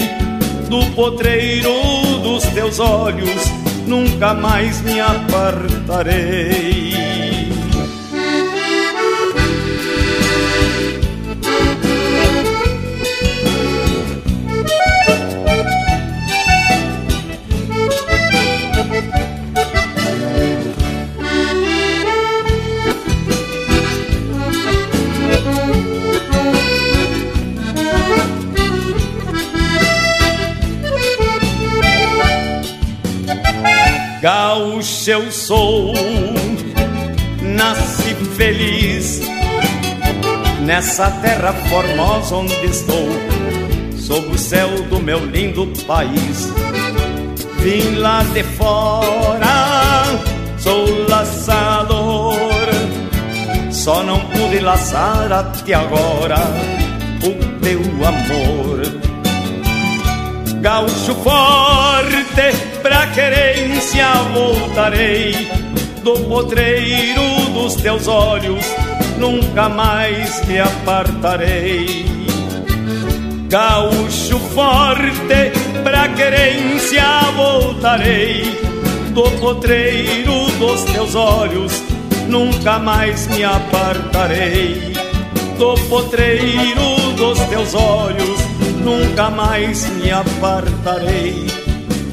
do potreiro dos teus olhos, nunca mais me apartarei. Gaúcho eu sou, nasci feliz nessa terra formosa onde estou, sob o céu do meu lindo país. Vim lá de fora, sou laçador, só não pude laçar até agora o teu amor. Gaúcho forte, pra querência voltarei. Do potreiro dos teus olhos, nunca mais me apartarei. Gaúcho forte, pra querência voltarei. Do potreiro dos teus olhos, nunca mais me apartarei. Do potreiro dos teus olhos, nunca mais me apartarei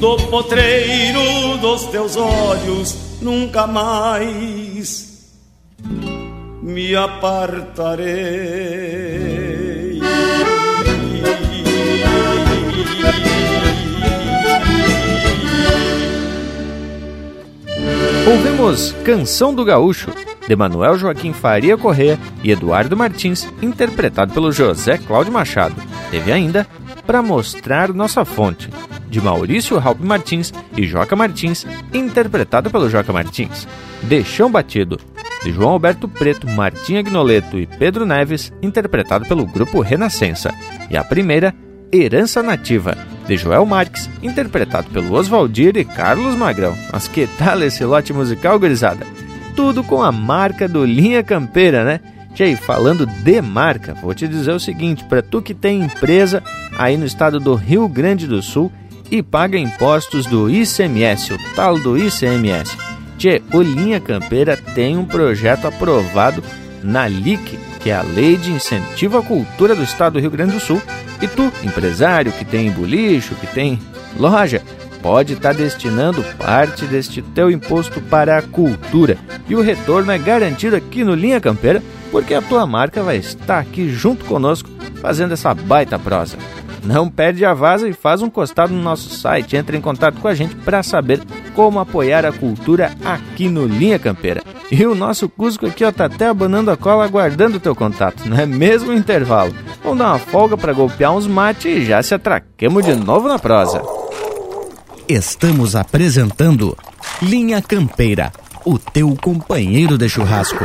do potreiro dos teus olhos, nunca mais me apartarei. Ouvimos Canção do Gaúcho, de Manuel Joaquim Faria Correa e Eduardo Martins, interpretado pelo José Cláudio Machado. Teve ainda Para Mostrar Nossa Fonte, de Maurício Raup Martins e Joca Martins, interpretado pelo Joca Martins. Deixão Batido, de João Alberto Preto, Martim Agnoleto e Pedro Neves, interpretado pelo grupo Renascença. E a primeira, Herança Nativa, de Joel Marques, interpretado pelo Oswaldir e Carlos Magrão. Mas que tal esse lote musical, gurizada? Tudo com a marca do Linha Campeira, né? Tchê, falando de marca, vou te dizer o seguinte: para tu que tem empresa aí no estado do Rio Grande do Sul e paga impostos do ICMS, o tal do ICMS. Tchê, o Linha Campeira tem um projeto aprovado na LIC, que é a Lei de Incentivo à Cultura do Estado do Rio Grande do Sul. E tu, empresário que tem bolicho, que tem loja, pode estar tá destinando parte deste teu imposto para a cultura. E o retorno é garantido aqui no Linha Campeira porque a tua marca vai estar aqui junto conosco fazendo essa baita prosa. Não perde a vaza e faz um costado no nosso site. Entre em contato com a gente para saber como apoiar a cultura aqui no Linha Campeira. E o nosso Cusco aqui ó, tá até abanando a cola aguardando o teu contato, não é mesmo o intervalo? Vamos dar uma folga para golpear uns mates e já se atraquemos de novo na prosa. Estamos apresentando Linha Campeira, o teu companheiro de churrasco.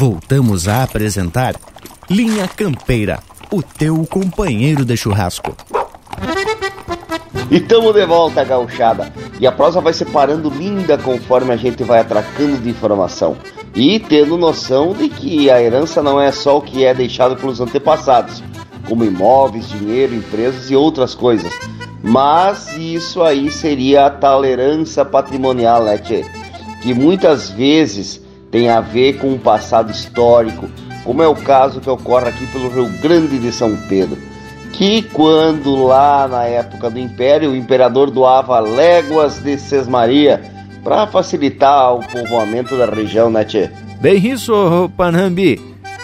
Voltamos a apresentar Linha Campeira, o teu companheiro de churrasco. E tamo de volta, gauchada. E a prosa vai separando linda conforme a gente vai atracando de informação. E tendo noção de que a herança não é só o que é deixado pelos antepassados, como imóveis, dinheiro, empresas e outras coisas. Mas isso aí seria a tal herança patrimonial, né? Que muitas vezes tem a ver com o passado histórico, como é o caso que ocorre aqui pelo Rio Grande de São Pedro. Que quando lá na época do Império, o imperador doava léguas de Sesmaria para facilitar o povoamento da região, né, tchê? Bem isso, Panambi.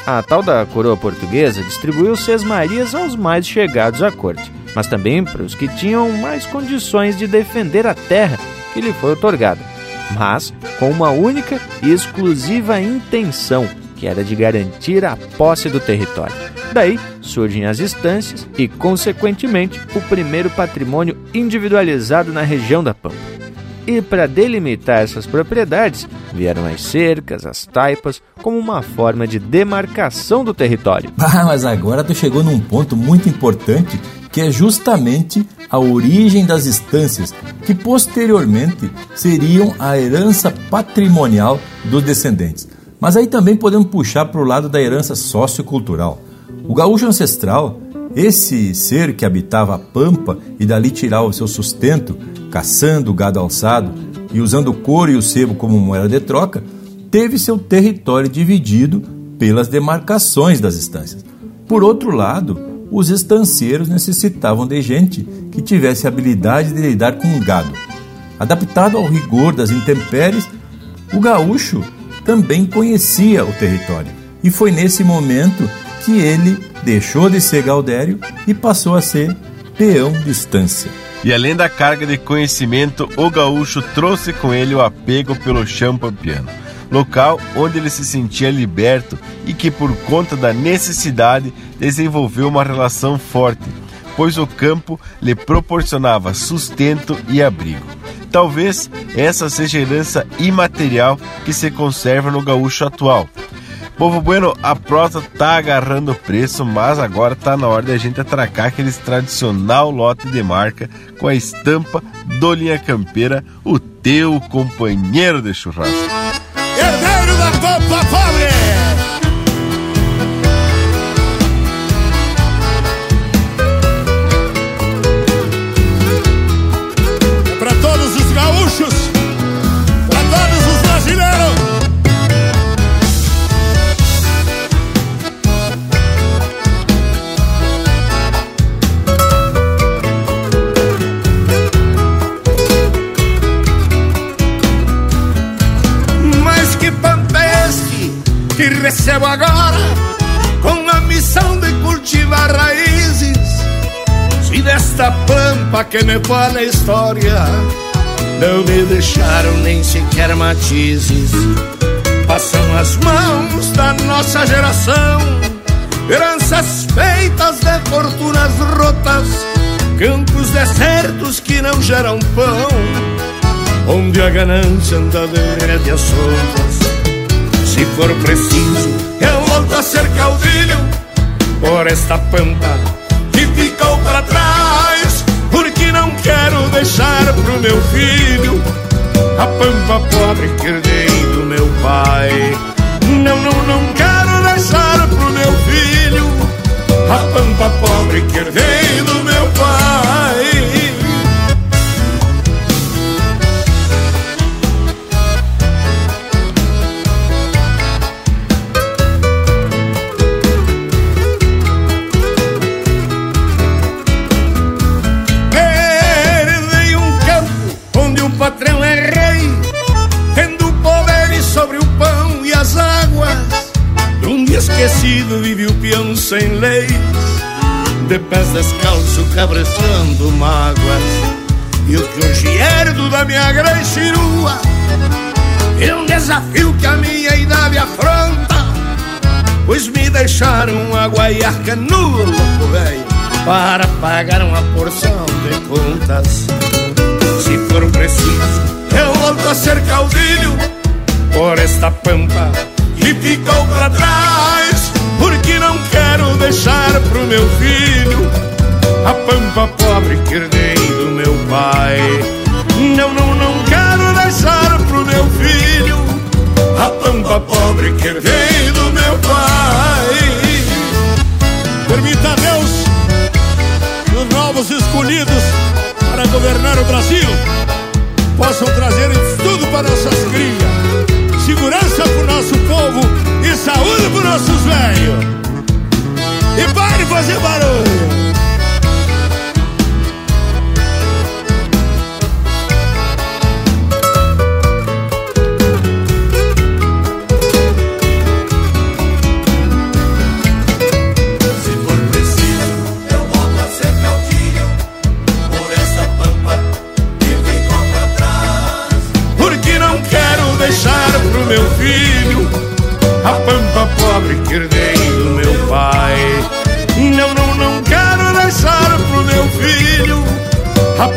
A tal da coroa portuguesa distribuiu sesmarias aos mais chegados à corte, mas também para os que tinham mais condições de defender a terra que lhe foi otorgada, mas com uma única e exclusiva intenção, que era de garantir a posse do território. Daí surgem as instâncias e, consequentemente, o primeiro patrimônio individualizado na região da Pampa. E para delimitar essas propriedades, vieram as cercas, as taipas, como uma forma de demarcação do território. Ah, mas agora tu chegou num ponto muito importante, que é justamente a origem das estâncias, que posteriormente seriam a herança patrimonial dos descendentes. Mas aí também podemos puxar para o lado da herança sociocultural. O gaúcho ancestral esse ser que habitava a pampa e dali tirava o seu sustento, caçando gado alçado e usando o couro e o sebo como moeda de troca, teve seu território dividido pelas demarcações das estâncias. Por outro lado, os estancieiros necessitavam de gente que tivesse habilidade de lidar com o gado. Adaptado ao rigor das intempéries, o gaúcho também conhecia o território, e foi nesse momento que ele deixou de ser Gaudério e passou a ser peão de estância. E além da carga de conhecimento, o gaúcho trouxe com ele o apego pelo chão pampiano, local onde ele se sentia liberto e que, por conta da necessidade, desenvolveu uma relação forte, pois o campo lhe proporcionava sustento e abrigo. Talvez essa seja a herança imaterial que se conserva no gaúcho atual, Povo Bueno, a prosa tá agarrando preço, mas agora tá na hora de a gente atracar aqueles tradicional lote de marca com a estampa do Linha Campeira, o teu companheiro de churrasco. Herdeiro da pampa que me fala a história, não me deixaram nem sequer matizes. Passam as mãos da nossa geração, heranças feitas de fortunas rotas, campos desertos que não geram pão, onde a ganância anda de rédeas soltas se for preciso, eu volto a ser caudilho por esta pampa que ficou para trás. Quero deixar pro meu filho a pampa pobre que herdei do meu pai. Não, não, não quero deixar pro meu filho a pampa pobre que herdei do meu pai. Sem leis De pés descalço cabreçando mágoas. E o que hoje herdo da minha grande chirua É um desafio que a minha idade afronta. Pois me deixaram a guaiaca no velho Para pagar uma porção de contas. Se for preciso eu volto a ser caudilho Por esta pampa que ficou para trás, não quero deixar pro meu filho a pampa pobre que herdei do meu pai. Não, não, não quero deixar pro meu filho a pampa pobre que herdei do meu pai. Permita a Deus que os novos escolhidos para governar o Brasil possam trazer tudo para nossas crias, segurança para o nosso povo e saúde para os nossos velhos. E pare fazer barulho.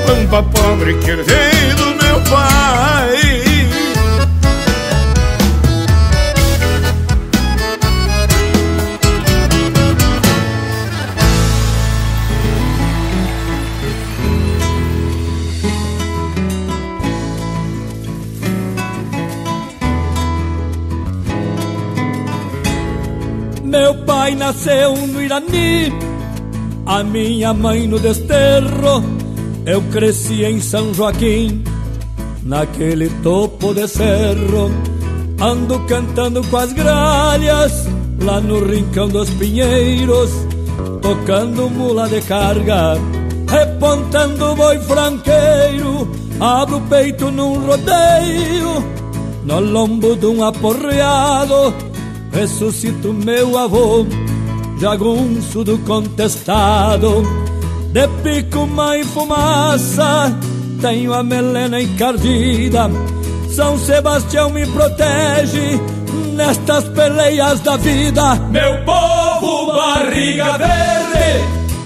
Pampa pobre que herdei do meu pai. Meu pai nasceu no Irani, a minha mãe no desterro. Eu cresci em São Joaquim, naquele topo de cerro. Ando cantando com as gralhas, lá no rincão dos pinheiros, tocando mula de carga, repontando boi franqueiro. Abro o peito num rodeio, no lombo de um aporreado ressuscito meu avô, jagunço do contestado. De pico, mãe, fumaça, tenho a melena encardida. São Sebastião me protege nestas peleias da vida. Meu povo, barriga verde,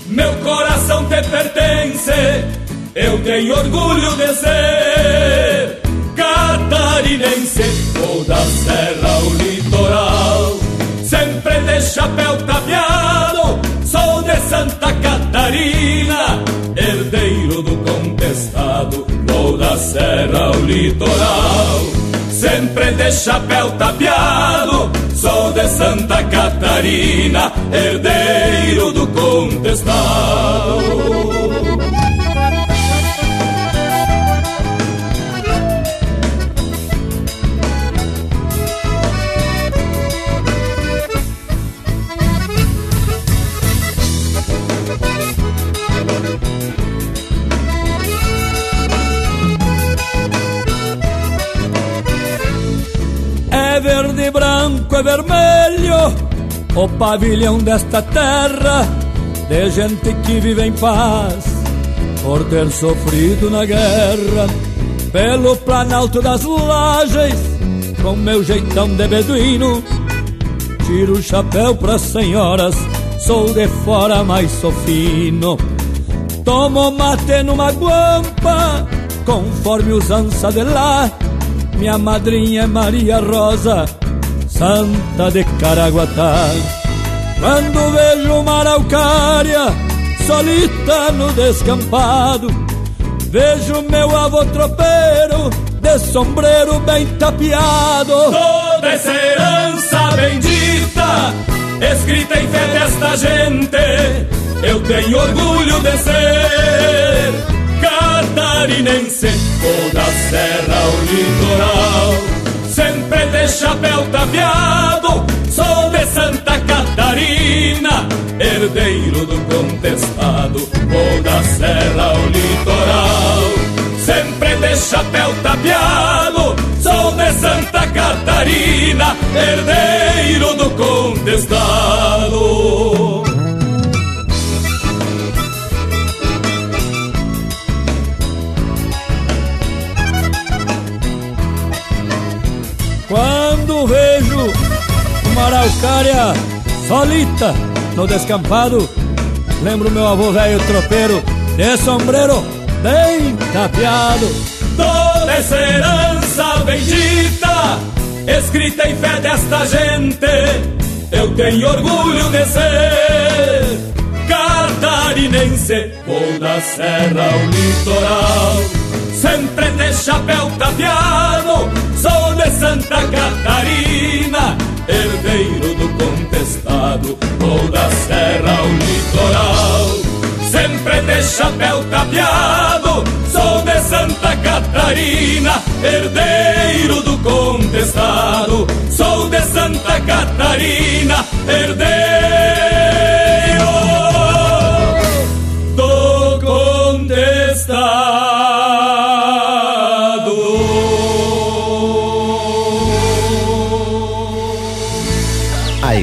meu coração te pertence. Eu tenho orgulho de ser catarinense ou da Serra o litoral. Sempre de chapéu tapeado, sou de Santa Catarina, herdeiro do contestado, ou da Serra o litoral. Sempre de chapéu tapeado, sou de Santa Catarina, herdeiro do contestado. Vermelho, o pavilhão desta terra, de gente que vive em paz, por ter sofrido na guerra, pelo planalto das lajes, com meu jeitão de beduíno, tiro o chapéu pras senhoras, sou de fora, mas sou fino. Tomo mate numa guampa, conforme usança de lá, minha madrinha é Maria Rosa, santa de Caraguatá. Quando vejo uma araucária solita no descampado, vejo meu avô tropeiro de sombreiro bem tapeado. Toda essa herança bendita, escrita em fé desta gente, eu tenho orgulho de ser catarinense ou da serra ao litoral. Chapéu tapeado, sou de Santa Catarina, herdeiro do contestado ou da serra ao litoral. Sempre de chapéu tapeado, sou de Santa Catarina, herdeiro do contestado. Araucária solita no descampado, lembro meu avô velho tropeiro de sombreiro bem tapeado. Toda essa herança bendita, escrita em fé desta gente, eu tenho orgulho de ser catarinense. Ou da serra ao litoral sempre de chapéu tapeado, sou de Santa Catarina, herdeiro do contestado, ou da serra ao litoral. Sempre de chapéu tapeado, Santa Catarina, herdeiro do contestado. Sou de Santa Catarina, herdeiro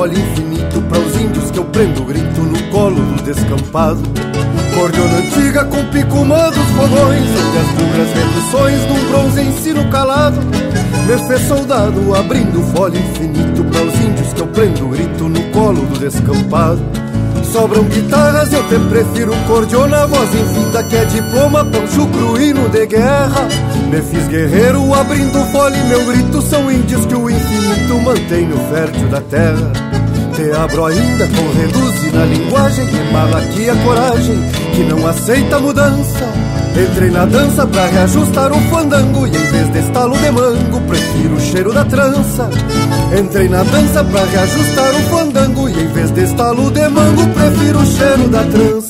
Folha infinito Para os índios que eu prendo grito no colo do descampado. Cordiona antiga com picumã dos fogões Onde as bugras reduções num bronze ensino calado. Me fez soldado abrindo folha infinito Para os índios que eu prendo grito no colo do descampado. Sobram guitarras, eu te prefiro cordiona Voz infinda que é diploma, pancho cruíno de guerra. Me fiz guerreiro abrindo fole Meu grito são índios que o infinito mantém no fértil da terra Te abro ainda com reduz na linguagem Que malaquia coragem, que não aceita mudança. Entrei na dança pra reajustar o fandango E em vez de estalo de mango, prefiro o cheiro da trança. Entrei na dança pra reajustar o fandango E em vez de estalo de mango, prefiro o cheiro da trança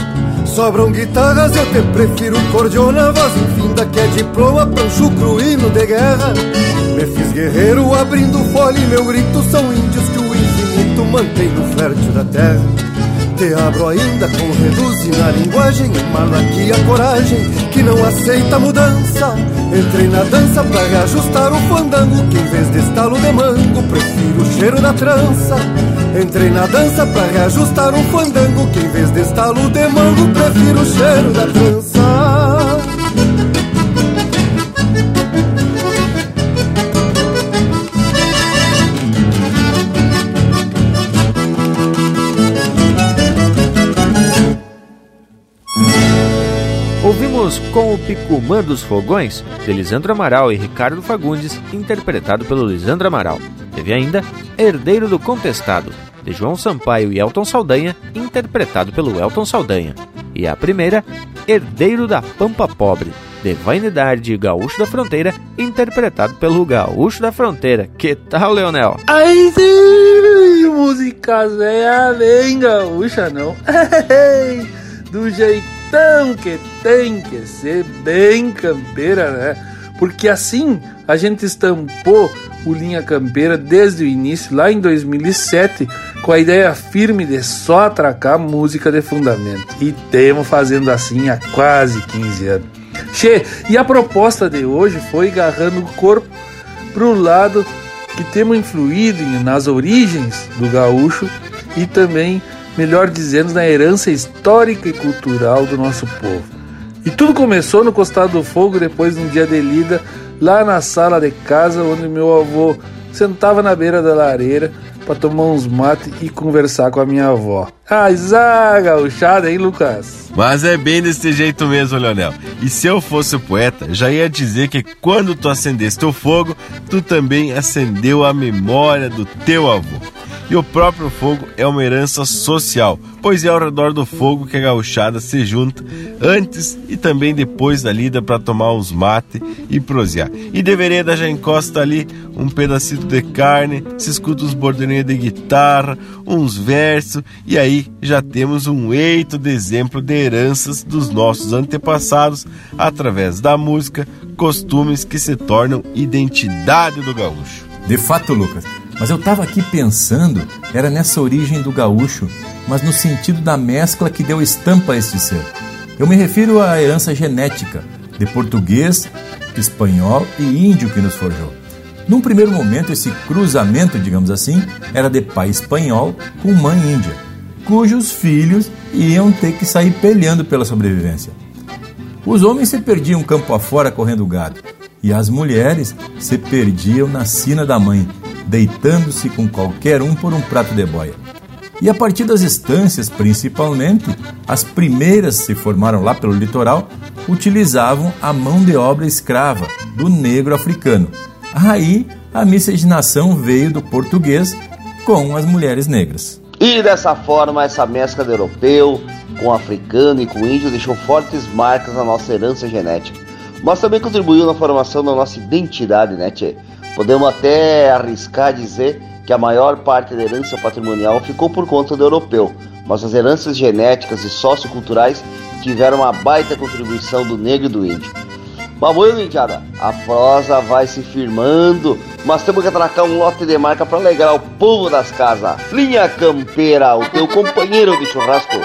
Sobram guitarras, eu te prefiro cordiona Voz. Infinda que é diploma, pancho cruíno de guerra. Me fiz guerreiro abrindo folha e meu grito São índios que o infinito mantém no fértil da terra. Te abro ainda com reduz na linguagem Malaquia coragem que não aceita mudança. Entrei na dança pra reajustar o fandango Que em vez de estalo de mango Prefiro o cheiro da trança Entrei na dança pra reajustar um fandango Que em vez de estalo de mango Prefiro o cheiro da trança Ouvimos com o Picumã dos Fogões, de Lisandro Amaral e Ricardo Fagundes, interpretado pelo Lisandro Amaral. Teve ainda Herdeiro do Contestado, de João Sampaio e Elton Saldanha, interpretado pelo Elton Saldanha. E a primeira, Herdeiro da Pampa Pobre, de Vainidade e Gaúcho da Fronteira, interpretado pelo Gaúcho da Fronteira. Que tal, Leonel? Ai, sim, música é bem gaúcha, não? Do jeitão que tem que ser, bem campeira, né? Porque assim a gente estampou o Linha Campeira desde o início, lá em 2007, com a ideia firme de só atracar música de fundamento. E temos fazendo assim há quase 15 anos. Che, e a proposta de hoje foi agarrando o corpo para o lado que temos influído nas origens do gaúcho e também, melhor dizendo, na herança histórica e cultural do nosso povo. E tudo começou no Costado do Fogo depois de um dia de lida lá na sala de casa onde meu avô sentava na beira da lareira para tomar uns mates e conversar com a minha avó. Ah, zaga, gauchada, hein, Lucas? Mas é bem desse jeito mesmo, Leonel. E se eu fosse poeta, já ia dizer que quando tu acendeste o fogo, tu também acendeu a memória do teu avô. E o próprio fogo é uma herança social, pois é ao redor do fogo que a gauchada se junta antes e também depois da lida para tomar uns mate e prosear. E de vereda já encosta ali um pedacito de carne, se escuta os bordoneiros de guitarra, uns versos, e aí já temos um eito de exemplo de heranças dos nossos antepassados através da música, costumes que se tornam identidade do gaúcho. De fato, Lucas, mas eu estava aqui pensando, era nessa origem do gaúcho, mas no sentido da mescla que deu estampa a este ser. Eu me refiro à herança genética de português, espanhol e índio que nos forjou. Num primeiro momento, esse cruzamento, digamos assim, era de pai espanhol com mãe índia, cujos filhos iam ter que sair peleando pela sobrevivência. Os homens se perdiam campo afora correndo gado, e as mulheres se perdiam na sina da mãe, deitando-se com qualquer um por um prato de boia. E a partir das estâncias, principalmente, as primeiras se formaram lá pelo litoral, utilizavam a mão de obra escrava do negro africano. Aí a miscigenação veio do português com as mulheres negras. E dessa forma, essa mescla de europeu com africano e com índio deixou fortes marcas na nossa herança genética, mas também contribuiu na formação da nossa identidade, né, tchê? Podemos até arriscar dizer que a maior parte da herança patrimonial ficou por conta do europeu, mas as heranças genéticas e socioculturais tiveram uma baita contribuição do negro e do índio. Mas bueno, indiada, a prosa vai se firmando, mas temos que atracar um lote de marca para alegrar o povo das casas. Linha Campeira, o teu companheiro de churrasco.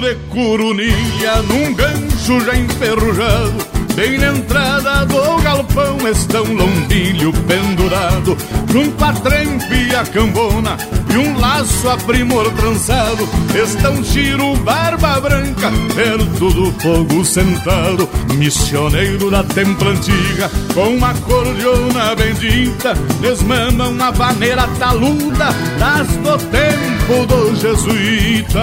De corunia num gancho já enferrujado Bem na entrada do galpão está um lombilho pendurado Junto a trempe e a cambona e um laço a primor trançado Está um tiro barba branca perto do fogo sentado Missioneiro da templa antiga com uma cordiona bendita Desmama uma vaneira taluda das do tempo do jesuíta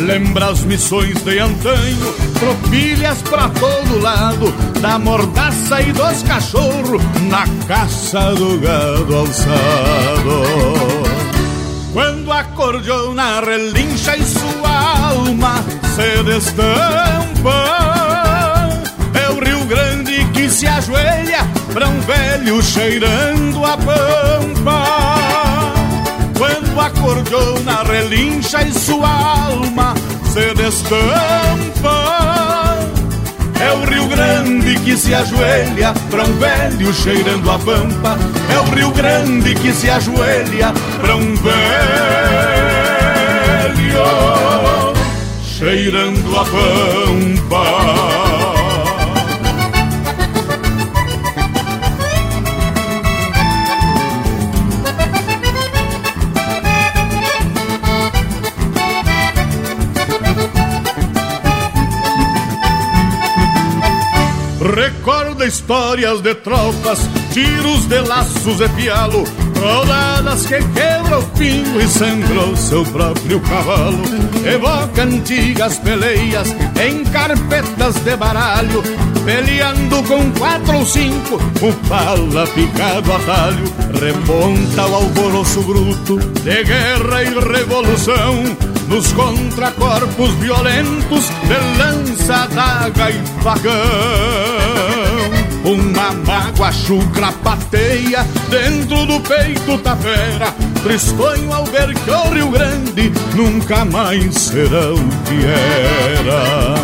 Lembra as missões de antanho, tropilhas pra todo lado, da mordaça e dos cachorros, na caça do gado alçado. Quando a cordiona relincha e sua alma se destampa, é o Rio Grande que se ajoelha pra um velho cheirando a pampa. Quando a cordiona relincha e sua alma se destampa. É o Rio Grande que se ajoelha pra um velho cheirando a pampa. É o Rio Grande que se ajoelha pra um velho cheirando a pampa histórias de tropas, tiros de laços e pialo, rodadas que quebra o pingo e sangrou seu próprio cavalo. Evoca antigas peleias em carpetas de baralho, peleando com quatro ou cinco, o pala picado a talho. Remonta o alvoroço bruto de guerra e revolução nos contracorpos violentos de lança, daga e facão. Uma mágoa chucra pateia dentro do peito da fera, tristonho ao ver que o Rio Grande nunca mais será o que era.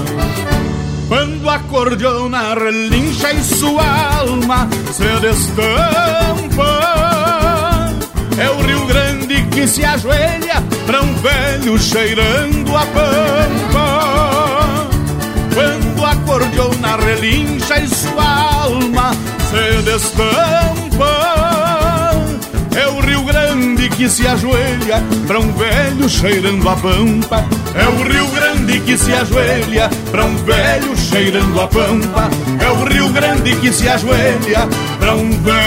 Quando a cordiona relincha e sua alma se destampa é o Rio Grande que se ajoelha pra um velho cheirando a pampa. Quando a cordiona relincha e sua alma se destampa. É o Rio Grande que se ajoelha pra um velho cheirando a pampa. É o Rio Grande que se ajoelha pra um velho cheirando a pampa. É o Rio Grande que se ajoelha pra um velho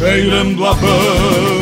beirando a pampa.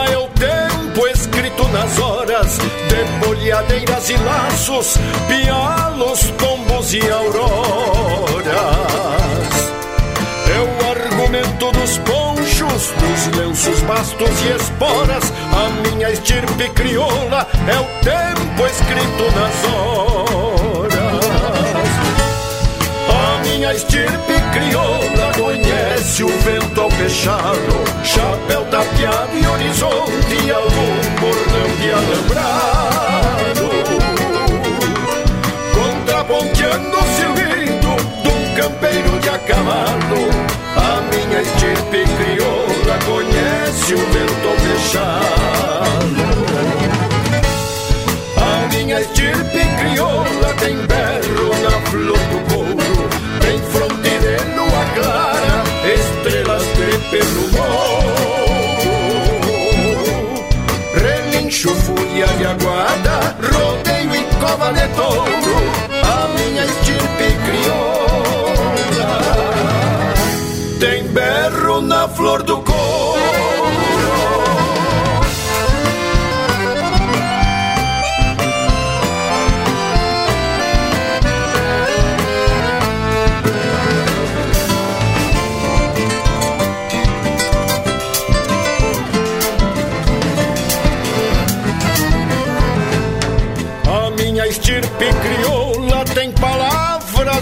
nas horas de bolhadeiras e laços, pialos, tombos e auroras. É o argumento dos ponchos, dos lenços, bastos e esporas. A minha estirpe crioula é o tempo escrito nas horas. A minha estirpe crioula conhece o vento ao fechado, chapéu tapeado e horizonte de alambrado. Contraponteando o silbido de um campeiro de a cavalo, a minha estirpe crioula conhece o vento fechado. A minha estirpe crioula tem berro na flor do couro, Fúria de aguada, rodeio e cova de touro, a minha estirpe crioula. Tem berro na flor do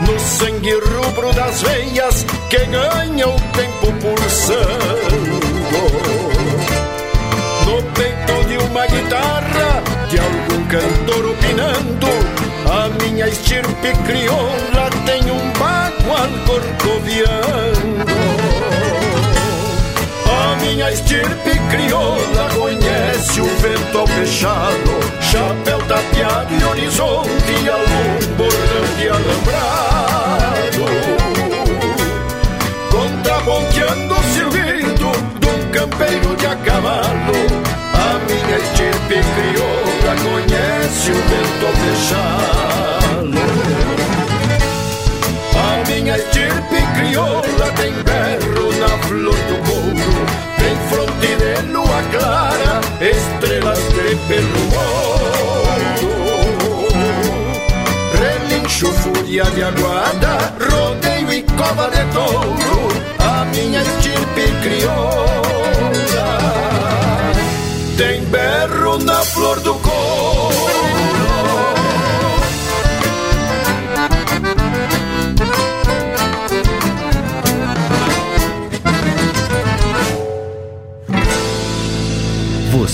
no sangue rubro das veias que ganha o tempo pulsando. No peito de uma guitarra, de algum cantor opinando, a minha estirpe crioula tem um bagual corcoviando. A minha estirpe crioula conhece o vento ao fechado, chapéu tapeado e horizonte e algum bordão de alambrado. Contraponteando o silbido de um campeiro de a cavalo, a minha estirpe crioula conhece o vento ao fechado. A minha estirpe crioula tem berro na flor do couro, tem fronte de lua clara, pelo morro. Relincho, fúria de aguada, rodeio e cova de touro, a minha estirpe crioula tem berro na flor do couro.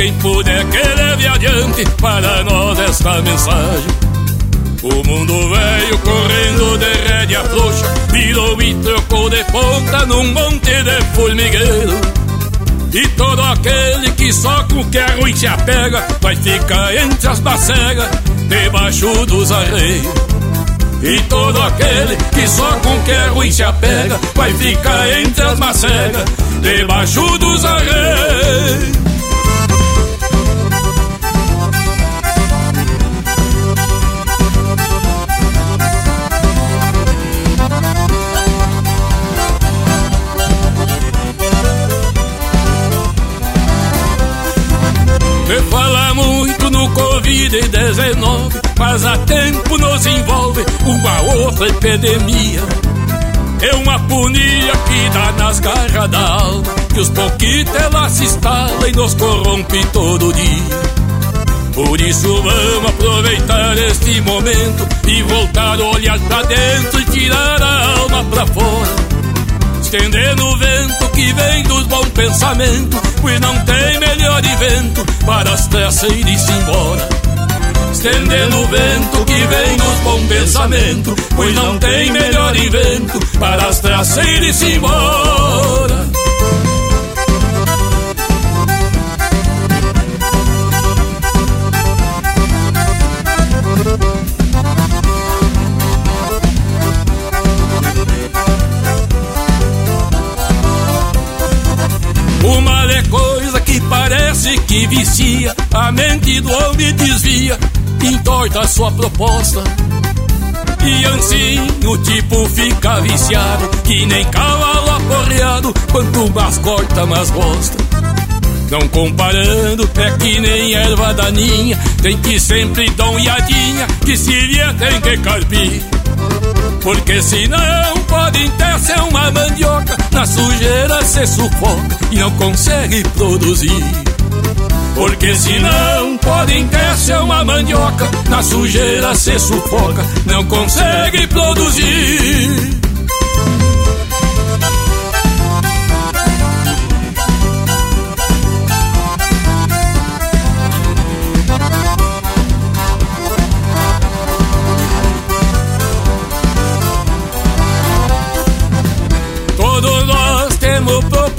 Quem puder que leve adiante para nós esta mensagem. O mundo veio correndo de rédea frouxa, virou e trocou de ponta num monte de formigueiro. E todo aquele que só com que é ruim se apega, vai ficar entre as bacegas, debaixo dos arreios. E todo aquele que só com que é ruim se apega Vai ficar entre as macegas Debaixo dos arreios no Covid-19 Mas há tempo nos envolve uma outra epidemia. É uma punia que dá nas garras da alma Que os pouquitos ela se instala e nos corrompe todo dia. Por isso vamos aproveitar este momento E voltar a olhar pra dentro e tirar a alma pra fora. Estendendo o vento que vem dos bons pensamentos, pois não tem melhor evento para as traças ir-se embora. Estendendo o vento que vem dos bons pensamentos, pois não tem melhor evento para as traças ir-se embora. parece que vicia, a mente do homem desvia, entorta sua proposta. E assim o tipo fica viciado, que nem cavalo aporreado, quanto mais corta, mais gosta. Não comparando, é que nem erva daninha, tem que sempre dar olhadinha, que se vier tem que carpir. Porque senão pode até ser uma mandioca Na sujeira se sufoca e não consegue produzir Porque senão pode até ser uma mandioca Na sujeira se sufoca, não consegue produzir.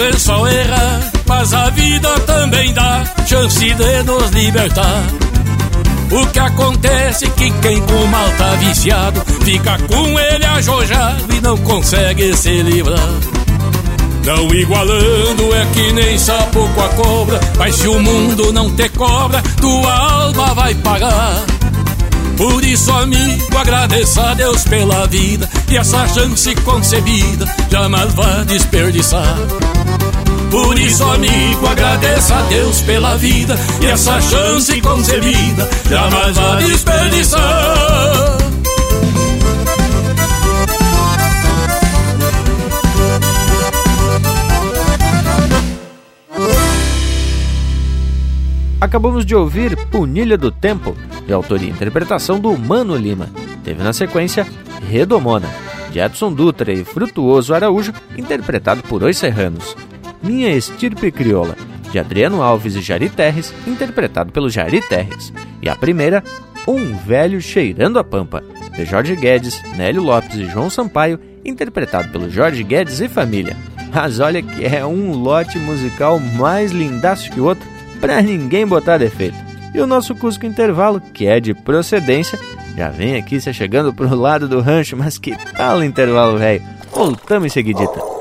Pessoal erra, mas a vida também dá chance de nos libertar. O que acontece é que quem com mal tá viciado fica com ele ajojado e não consegue se livrar. Não igualando é que nem sapo com a cobra, mas se o mundo não te cobra, tua alma vai pagar. Por isso, amigo, agradeça a Deus pela vida e essa chance concebida jamais vá desperdiçar. Por isso, amigo, agradeça a Deus pela vida e essa chance concebida jamais vá desperdiçar. Acabamos de ouvir Punilha do Tempo, de autoria e interpretação do Mano Lima. Teve na sequência Redomona, de Edson Dutra e Frutuoso Araújo, interpretado por Os Serranos. Minha Estirpe Crioula, de Adriano Alves e Jari Terres, interpretado pelo Jari Terres. E a primeira, Um Velho Cheirando a Pampa, de Jorge Guedes, Nélio Lopes e João Sampaio, interpretado pelo Jorge Guedes e família. Mas olha que é um lote musical mais lindaço que o outro, para ninguém botar defeito. E o nosso Cusco Intervalo, que é de procedência, já vem aqui se chegando pro lado do rancho, mas que tal intervalo, velho? Voltamos em seguidita.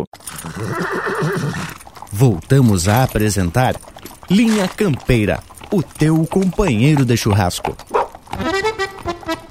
Voltamos a apresentar Linha Campeira, o teu companheiro de churrasco.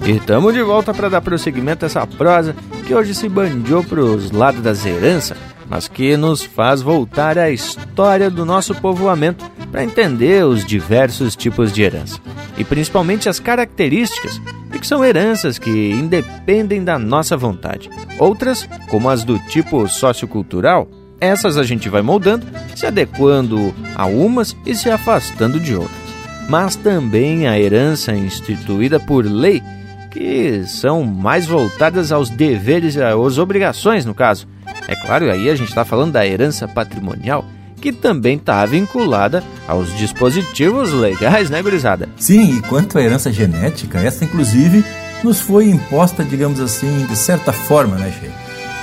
E estamos de volta para dar prosseguimento a essa prosa que hoje se bandiou para os lados das heranças, mas que nos faz voltar à história do nosso povoamento para entender os diversos tipos de herança e principalmente as características de que são heranças que independem da nossa vontade. Outras, como as do tipo sociocultural, essas a gente vai moldando, se adequando a umas e se afastando de outras. Mas também a herança instituída por lei que são mais voltadas aos deveres e às obrigações, no caso. É claro, aí a gente está falando da herança patrimonial, que também está vinculada aos dispositivos legais, né, gurizada? Sim, e quanto à herança genética, essa inclusive nos foi imposta, digamos assim, de certa forma, né, Che?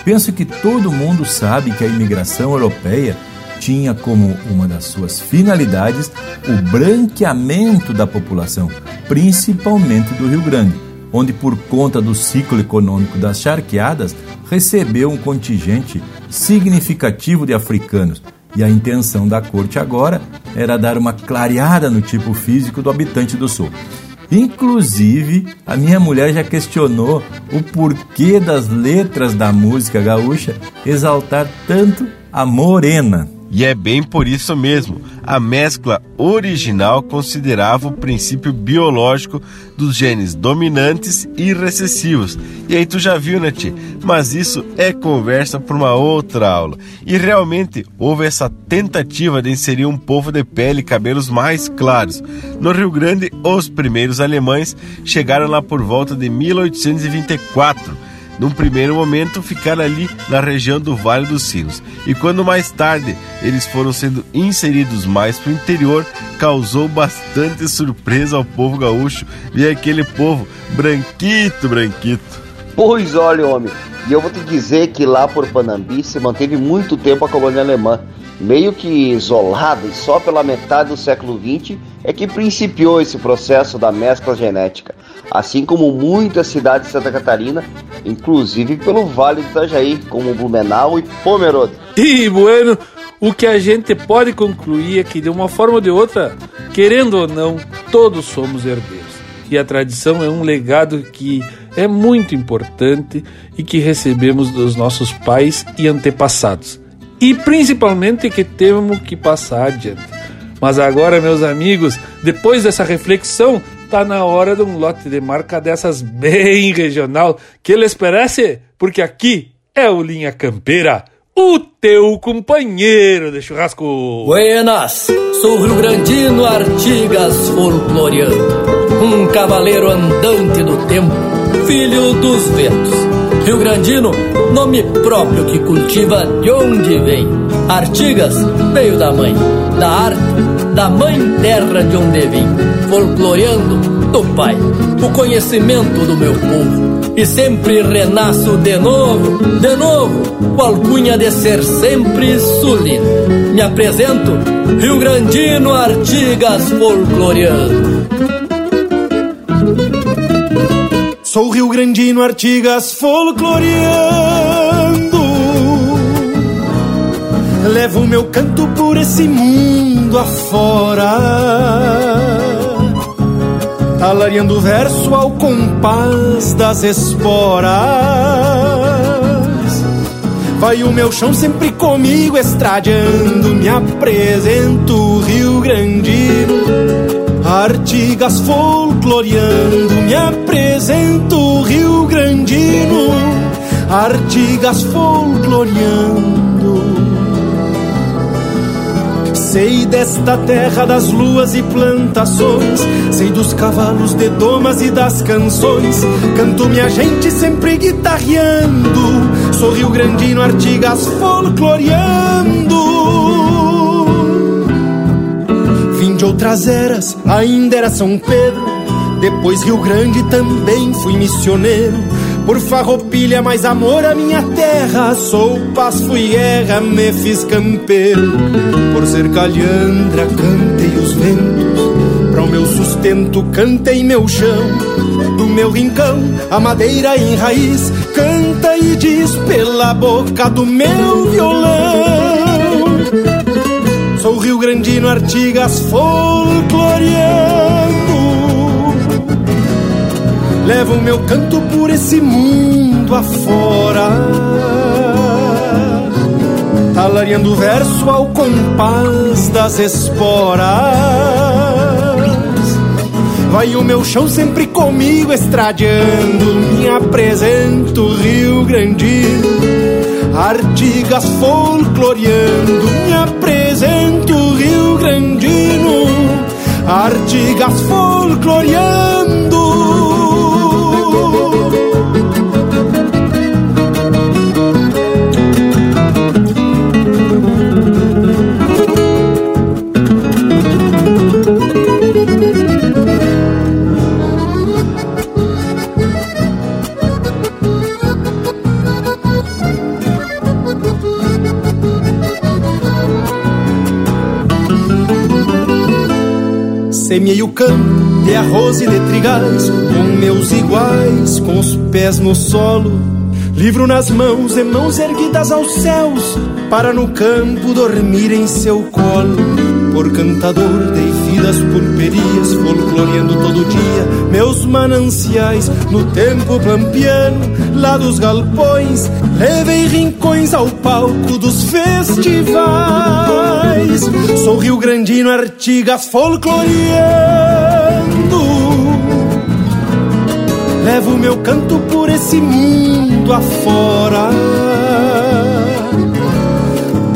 Penso que todo mundo sabe que a imigração europeia tinha como uma das suas finalidades o branqueamento da população, principalmente do Rio Grande onde, por conta do ciclo econômico das charqueadas, recebeu um contingente significativo de africanos. E a intenção da corte agora era dar uma clareada no tipo físico do habitante do sul. Inclusive, a minha mulher já questionou o porquê das letras da música gaúcha exaltar tanto a morena. E é bem por isso mesmo. A mescla original considerava o princípio biológico dos genes dominantes e recessivos. E aí tu já viu, né, tia? Mas isso é conversa para uma outra aula. E realmente houve essa tentativa de inserir um povo de pele e cabelos mais claros. No Rio Grande, os primeiros alemães chegaram lá por volta de 1824 num primeiro momento ficaram ali na região do Vale dos Sinos. E quando mais tarde eles foram sendo inseridos mais para o interior, causou bastante surpresa ao povo gaúcho ver aquele povo branquito, branquito. Pois olha, homem, e eu vou te dizer que lá por Panambi se manteve muito tempo a colônia alemã, meio que isolada e só pela metade do século XX é que principiou esse processo da mescla genética assim como muitas cidades de Santa Catarina, inclusive pelo Vale do Itajaí, como Blumenau e Pomerode. E, bueno, o que a gente pode concluir é que, de uma forma ou de outra, querendo ou não, todos somos herdeiros. E a tradição é um legado que é muito importante e que recebemos dos nossos pais e antepassados. E principalmente que temos que passar adiante. Mas agora, meus amigos, depois dessa reflexão, tá na hora de um lote de marca dessas bem regional. Que lhes parece? Porque aqui é o Linha Campeira, o teu companheiro de churrasco. Buenas, sou Rio Grandino Artigas folcloreando, um cavaleiro andante do tempo, filho dos ventos. Rio Grandino, nome próprio que cultiva de onde vem. Artigas veio da mãe, da arte da mãe terra de onde vim, folcloreando do pai, o conhecimento do meu povo. E sempre renasço de novo, de novo, com alcunha de ser sempre sulino. Me apresento, Rio Grandino Artigas folcloreando. Sou Rio Grandino Artigas folcloreando Levo meu canto por esse mundo afora Alariando verso ao compás das esporas. Vai o meu chão sempre comigo estradeando Me apresento Rio Grandino Artigas folcloreando Me apresento Rio Grandino Artigas folcloreando Sei desta terra das luas e plantações, sei dos cavalos de domas e das canções. Canto minha gente sempre guitarreando, sou Rio Grandino Artigas folcloreando. Vim de outras eras, ainda era São Pedro, depois Rio Grande também fui missioneiro. Por farroupilha, mais amor à minha terra. Sou paz, fui guerra, me fiz campeiro. Por ser calhandra, cantei os ventos. Para o meu sustento, cantei meu chão. Do meu rincão, a madeira em raiz. Canta e diz pela boca do meu violão. Sou Rio Grandino, Artigas folcloreando. Levo meu canto por esse mundo afora. Talariando verso ao compás das esporas. Vai o meu chão sempre comigo estradeando Me apresento Rio Grandino Artigas folcloreando Me apresento Rio Grandino. Artigas folcloreando Semeei o campo de arroz e de trigais Com meus iguais, com os pés no solo. Livro nas mãos e mãos erguidas aos céus Para no campo dormir em seu colo. Por cantador dei vidas pulperias, folcloreando todo dia meus mananciais no tempo pampiano, lá dos galpões, levei rincões ao palco dos festivais. Sou Rio Grandino, Artigas folcloreando. Levo meu canto por esse mundo afora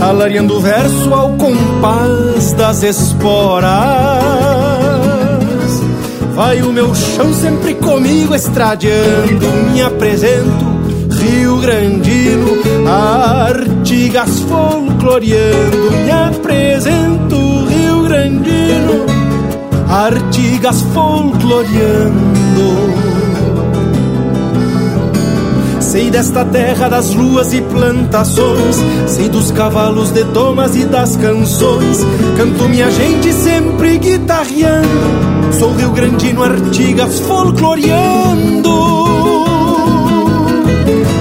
Alariando verso ao compás das esporas Vai o meu chão sempre comigo estradeando Me apresento Rio Grandino Artigas folcloreando. Me apresento Rio Grandino Artigas folcloreando. Sei desta terra das luas e plantações, sei dos cavalos de domas e das canções. Canto minha gente sempre guitarreando, sou Rio Grandino Artigas folcloreando.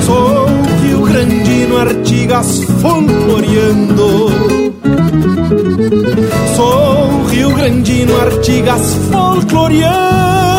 Sou Rio Grandino Artigas folcloreando. Sou Rio Grandino Artigas folcloreando.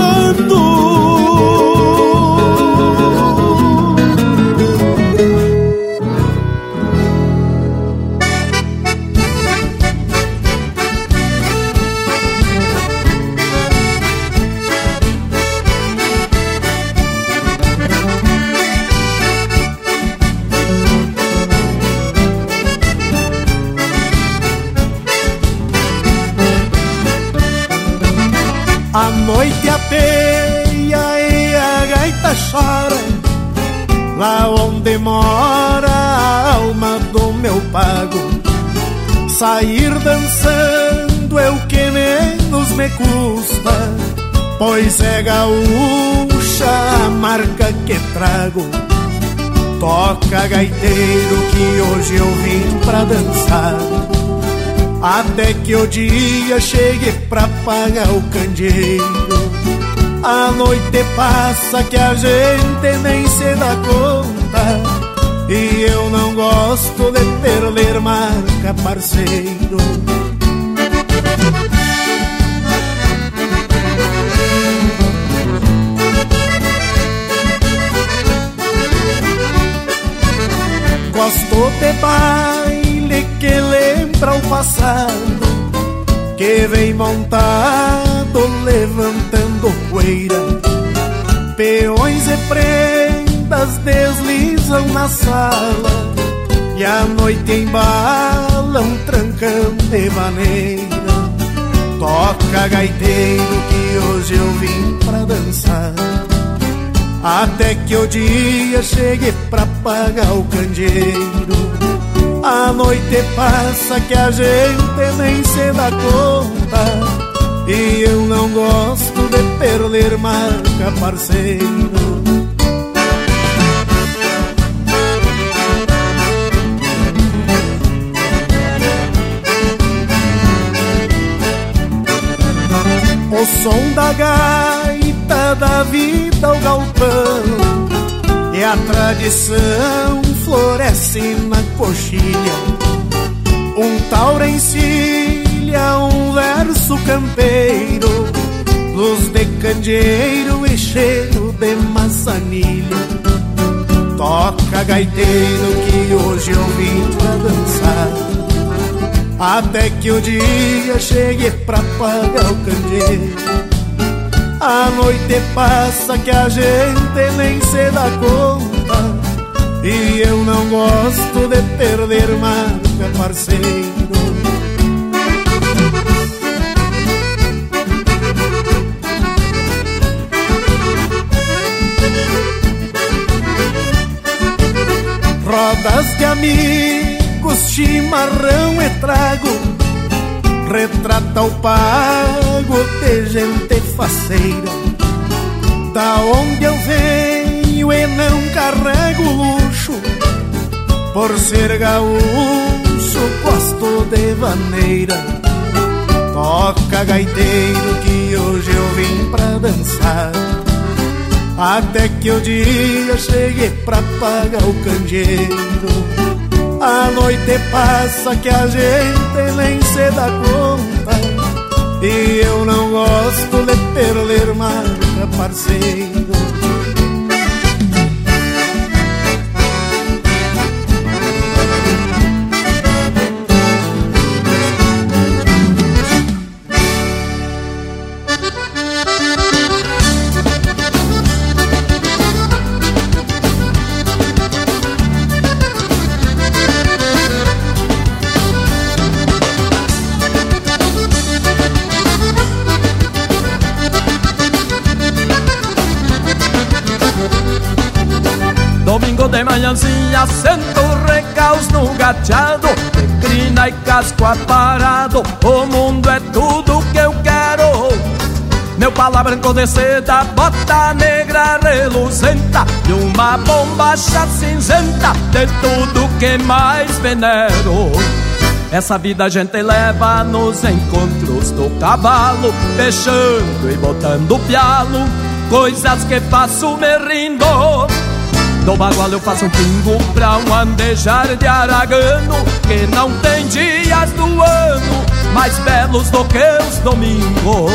Sair dançando é o que menos me custa. Pois é gaúcha a marca que trago. Toca gaiteiro que hoje eu vim pra dançar. Até que o dia chegue pra pagar o candeeiro. A noite passa que a gente nem se dá conta E eu não gosto de perder marca, parceiro. Gosto de baile que lembra o passado Que vem montado levantando poeira Peões e prendas deslizam na sala E a noite embala um trancão de maneira. Toca gaiteiro que hoje eu vim pra dançar. Até que o dia chegue pra pagar o candeeiro. A noite passa que a gente nem se dá conta. E eu não gosto de perder marca, parceiro O som da gaita da vida ao galpão. E a tradição floresce na coxilha. Um taura encilha um verso campeiro. Luz de candeeiro e cheiro de maçanilha. Toca gaiteiro que hoje eu vim pra dançar Até que o dia chegue pra pagar o candeeiro A noite passa que a gente nem se dá conta. E eu não gosto de perder marca, parceiro. Rodas de amigos, chimarrão e trago Retrata o pago de gente faceira. Da onde eu venho e não carrego luxo Por ser gaúcho, gosto de vaneira. Toca gaiteiro que hoje eu vim pra dançar. Até que o dia chegue pra pagar o candeeiro A noite passa que a gente nem se dá conta. E eu não gosto de perder marca, parceiro de manhãzinha Sento recaos no gateado Crina e casco aparado. O mundo é tudo que eu quero. Meu pala branco de seda Bota negra reluzenta E uma bombacha cinzenta De tudo que mais venero. Essa vida a gente leva nos encontros do cavalo, fechando e botando pialo, coisas que faço me rindo. Do bagual eu faço um pingo pra um andejar de aragano Que não tem dias do ano mais belos do que os domingos.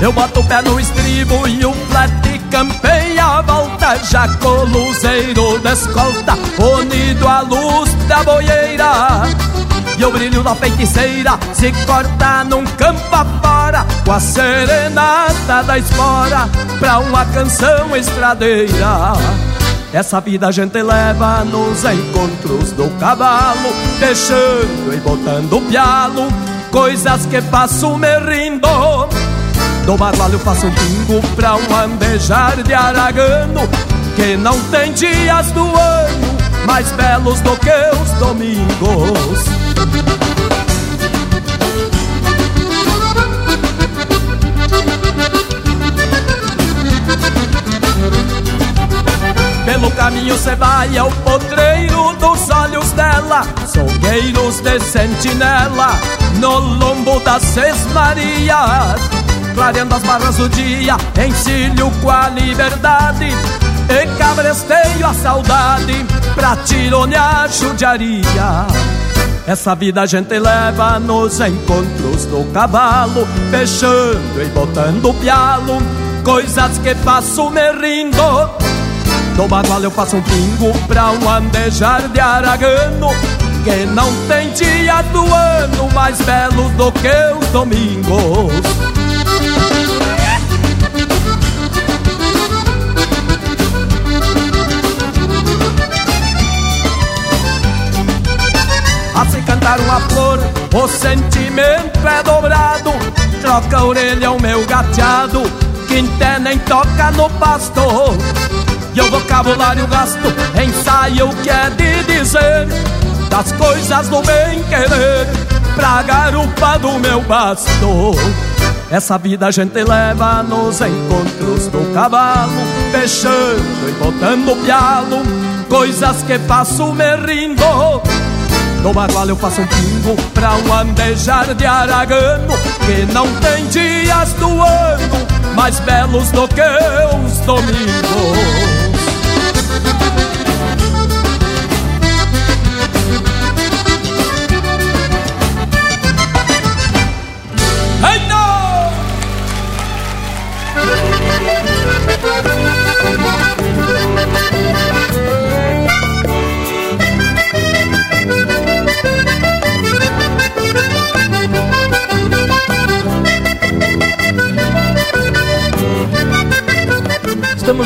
Eu boto o pé no estribo e o flat campeia a volta Já com luzeiro da escolta Unido à luz da boieira e o brilho da feiticeira se corta num campo afora Com a serenata da espora Pra uma canção estradeira. Essa vida a gente leva nos encontros do cavalo Deixando e botando o pialo Coisas que faço me rindo. Do bagual eu faço um pingo pra um andejar de aragano Que não tem dias do ano mais belos do que os domingos pelo caminho cê vai ao potreiro dos olhos dela Solgueiros de sentinela no lombo das Seis Marias Clareando as barras do dia, encilho com a liberdade E cabresteio a saudade pra tironear judiaria essa vida a gente leva nos encontros do cavalo, fechando e botando pialo, coisas que faço me rindo. Do bagual eu faço um pingo pra um andejar de aragano, que não tem dia do ano mais belo do que os domingos. Cantar uma flor, o sentimento é dobrado. Troca a orelha o meu gateado, quinté nem toca no pasto. E o vocabulário gasto, ensaio o que é de dizer das coisas do bem querer, pra garupa do meu basto. Essa vida a gente leva nos encontros do cavalo, fechando e botando pialo, coisas que faço me rindo No bagual eu faço um pingo pra um andejar de aragano Que não tem dias do ano mais belos do que os domingos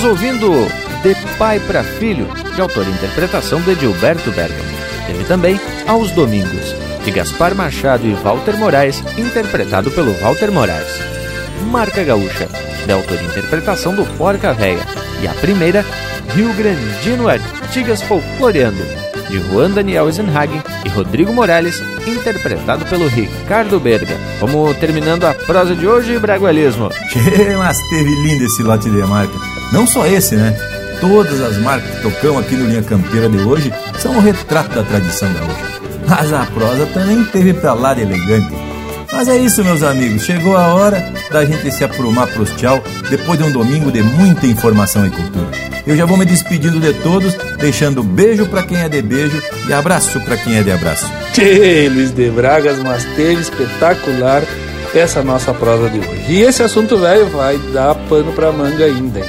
Estamos ouvindo De Pai para Filho, de autor e interpretação de Gilberto Bergamo. Teve também Aos Domingos, de Gaspar Machado e Walter Moraes, interpretado pelo Walter Moraes. Marca Gaúcha, de autor e interpretação do Porca Véia. E a primeira, Rio Grandino Artigas Folcloreando, de Juan Daniel Eisenhagen e Rodrigo Morales, interpretado pelo Ricardo Berga. Vamos terminando a prosa de hoje, Bragualismo. mas teve lindo esse lote de marca. Não só esse, né? Todas as marcas que tocam aqui no Linha Campeira de hoje são o retrato da tradição gaúcha. Mas a prosa também teve pra lá de elegante. Mas é isso, meus amigos. Chegou a hora da gente se aprumar pros tchau depois de um domingo de muita informação e cultura. Eu já vou me despedindo de todos, deixando beijo para quem é de beijo e abraço para quem é de abraço. Tchê, Luiz de Bragas, mas teve espetacular essa nossa prosa de hoje. E esse assunto velho vai dar pano pra manga ainda. Hein?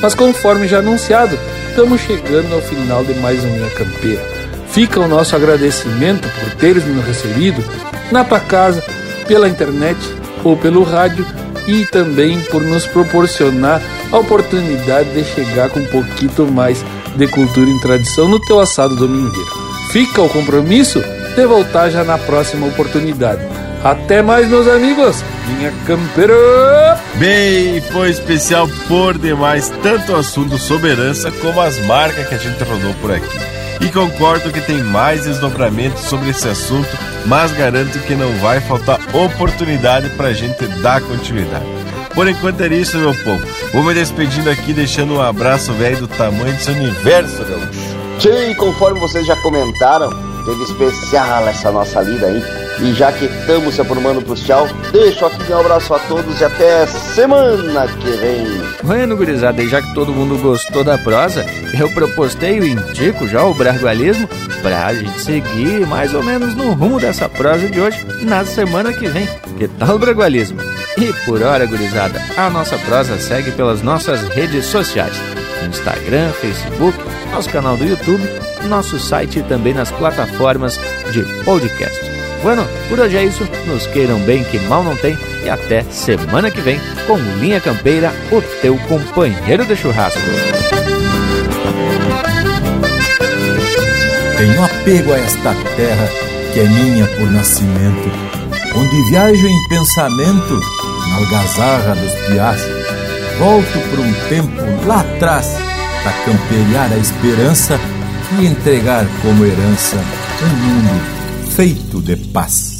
Mas conforme já anunciado, estamos chegando ao final de mais um Minha Campeira. Fica o nosso agradecimento por teres nos recebido na tua casa, pela internet ou pelo rádio e também por nos proporcionar a oportunidade de chegar com um pouquinho mais de cultura e tradição no teu assado domingueiro. Fica o compromisso de voltar já na próxima oportunidade. Até mais, meus amigos! Minha campeira! Bem, foi especial por demais, tanto o assunto soberança como as marcas que a gente rodou por aqui. E concordo que tem mais desdobramentos sobre esse assunto, mas garanto que não vai faltar oportunidade para a gente dar continuidade. Por enquanto é isso, meu povo. Vou me despedindo aqui, deixando um abraço velho do tamanho desse universo, gaúcho. Tchê, conforme vocês já comentaram, teve especial essa nossa lida aí e já que estamos se aprumando pro tchau, deixo aqui um abraço a todos e até semana que vem. Bueno, gurizada, e já que todo mundo gostou da prosa, eu propostei e indico já o bragualismo pra gente seguir mais ou menos no rumo dessa prosa de hoje na semana que vem. Que tal o bragualismo? E por hora, gurizada, a nossa prosa segue pelas nossas redes sociais. Instagram, Facebook, nosso canal do YouTube, nosso site e também nas plataformas de podcast. Bueno, por hoje é isso. Nos queiram bem, que mal não tem. E até semana que vem com Linha Campeira, o teu companheiro de churrasco. Tenho apego a esta terra que é minha por nascimento, onde viajo em pensamento na algazarra dos piás. Volto por um tempo lá atrás para camperiar a esperança e entregar como herança um mundo feito de paz.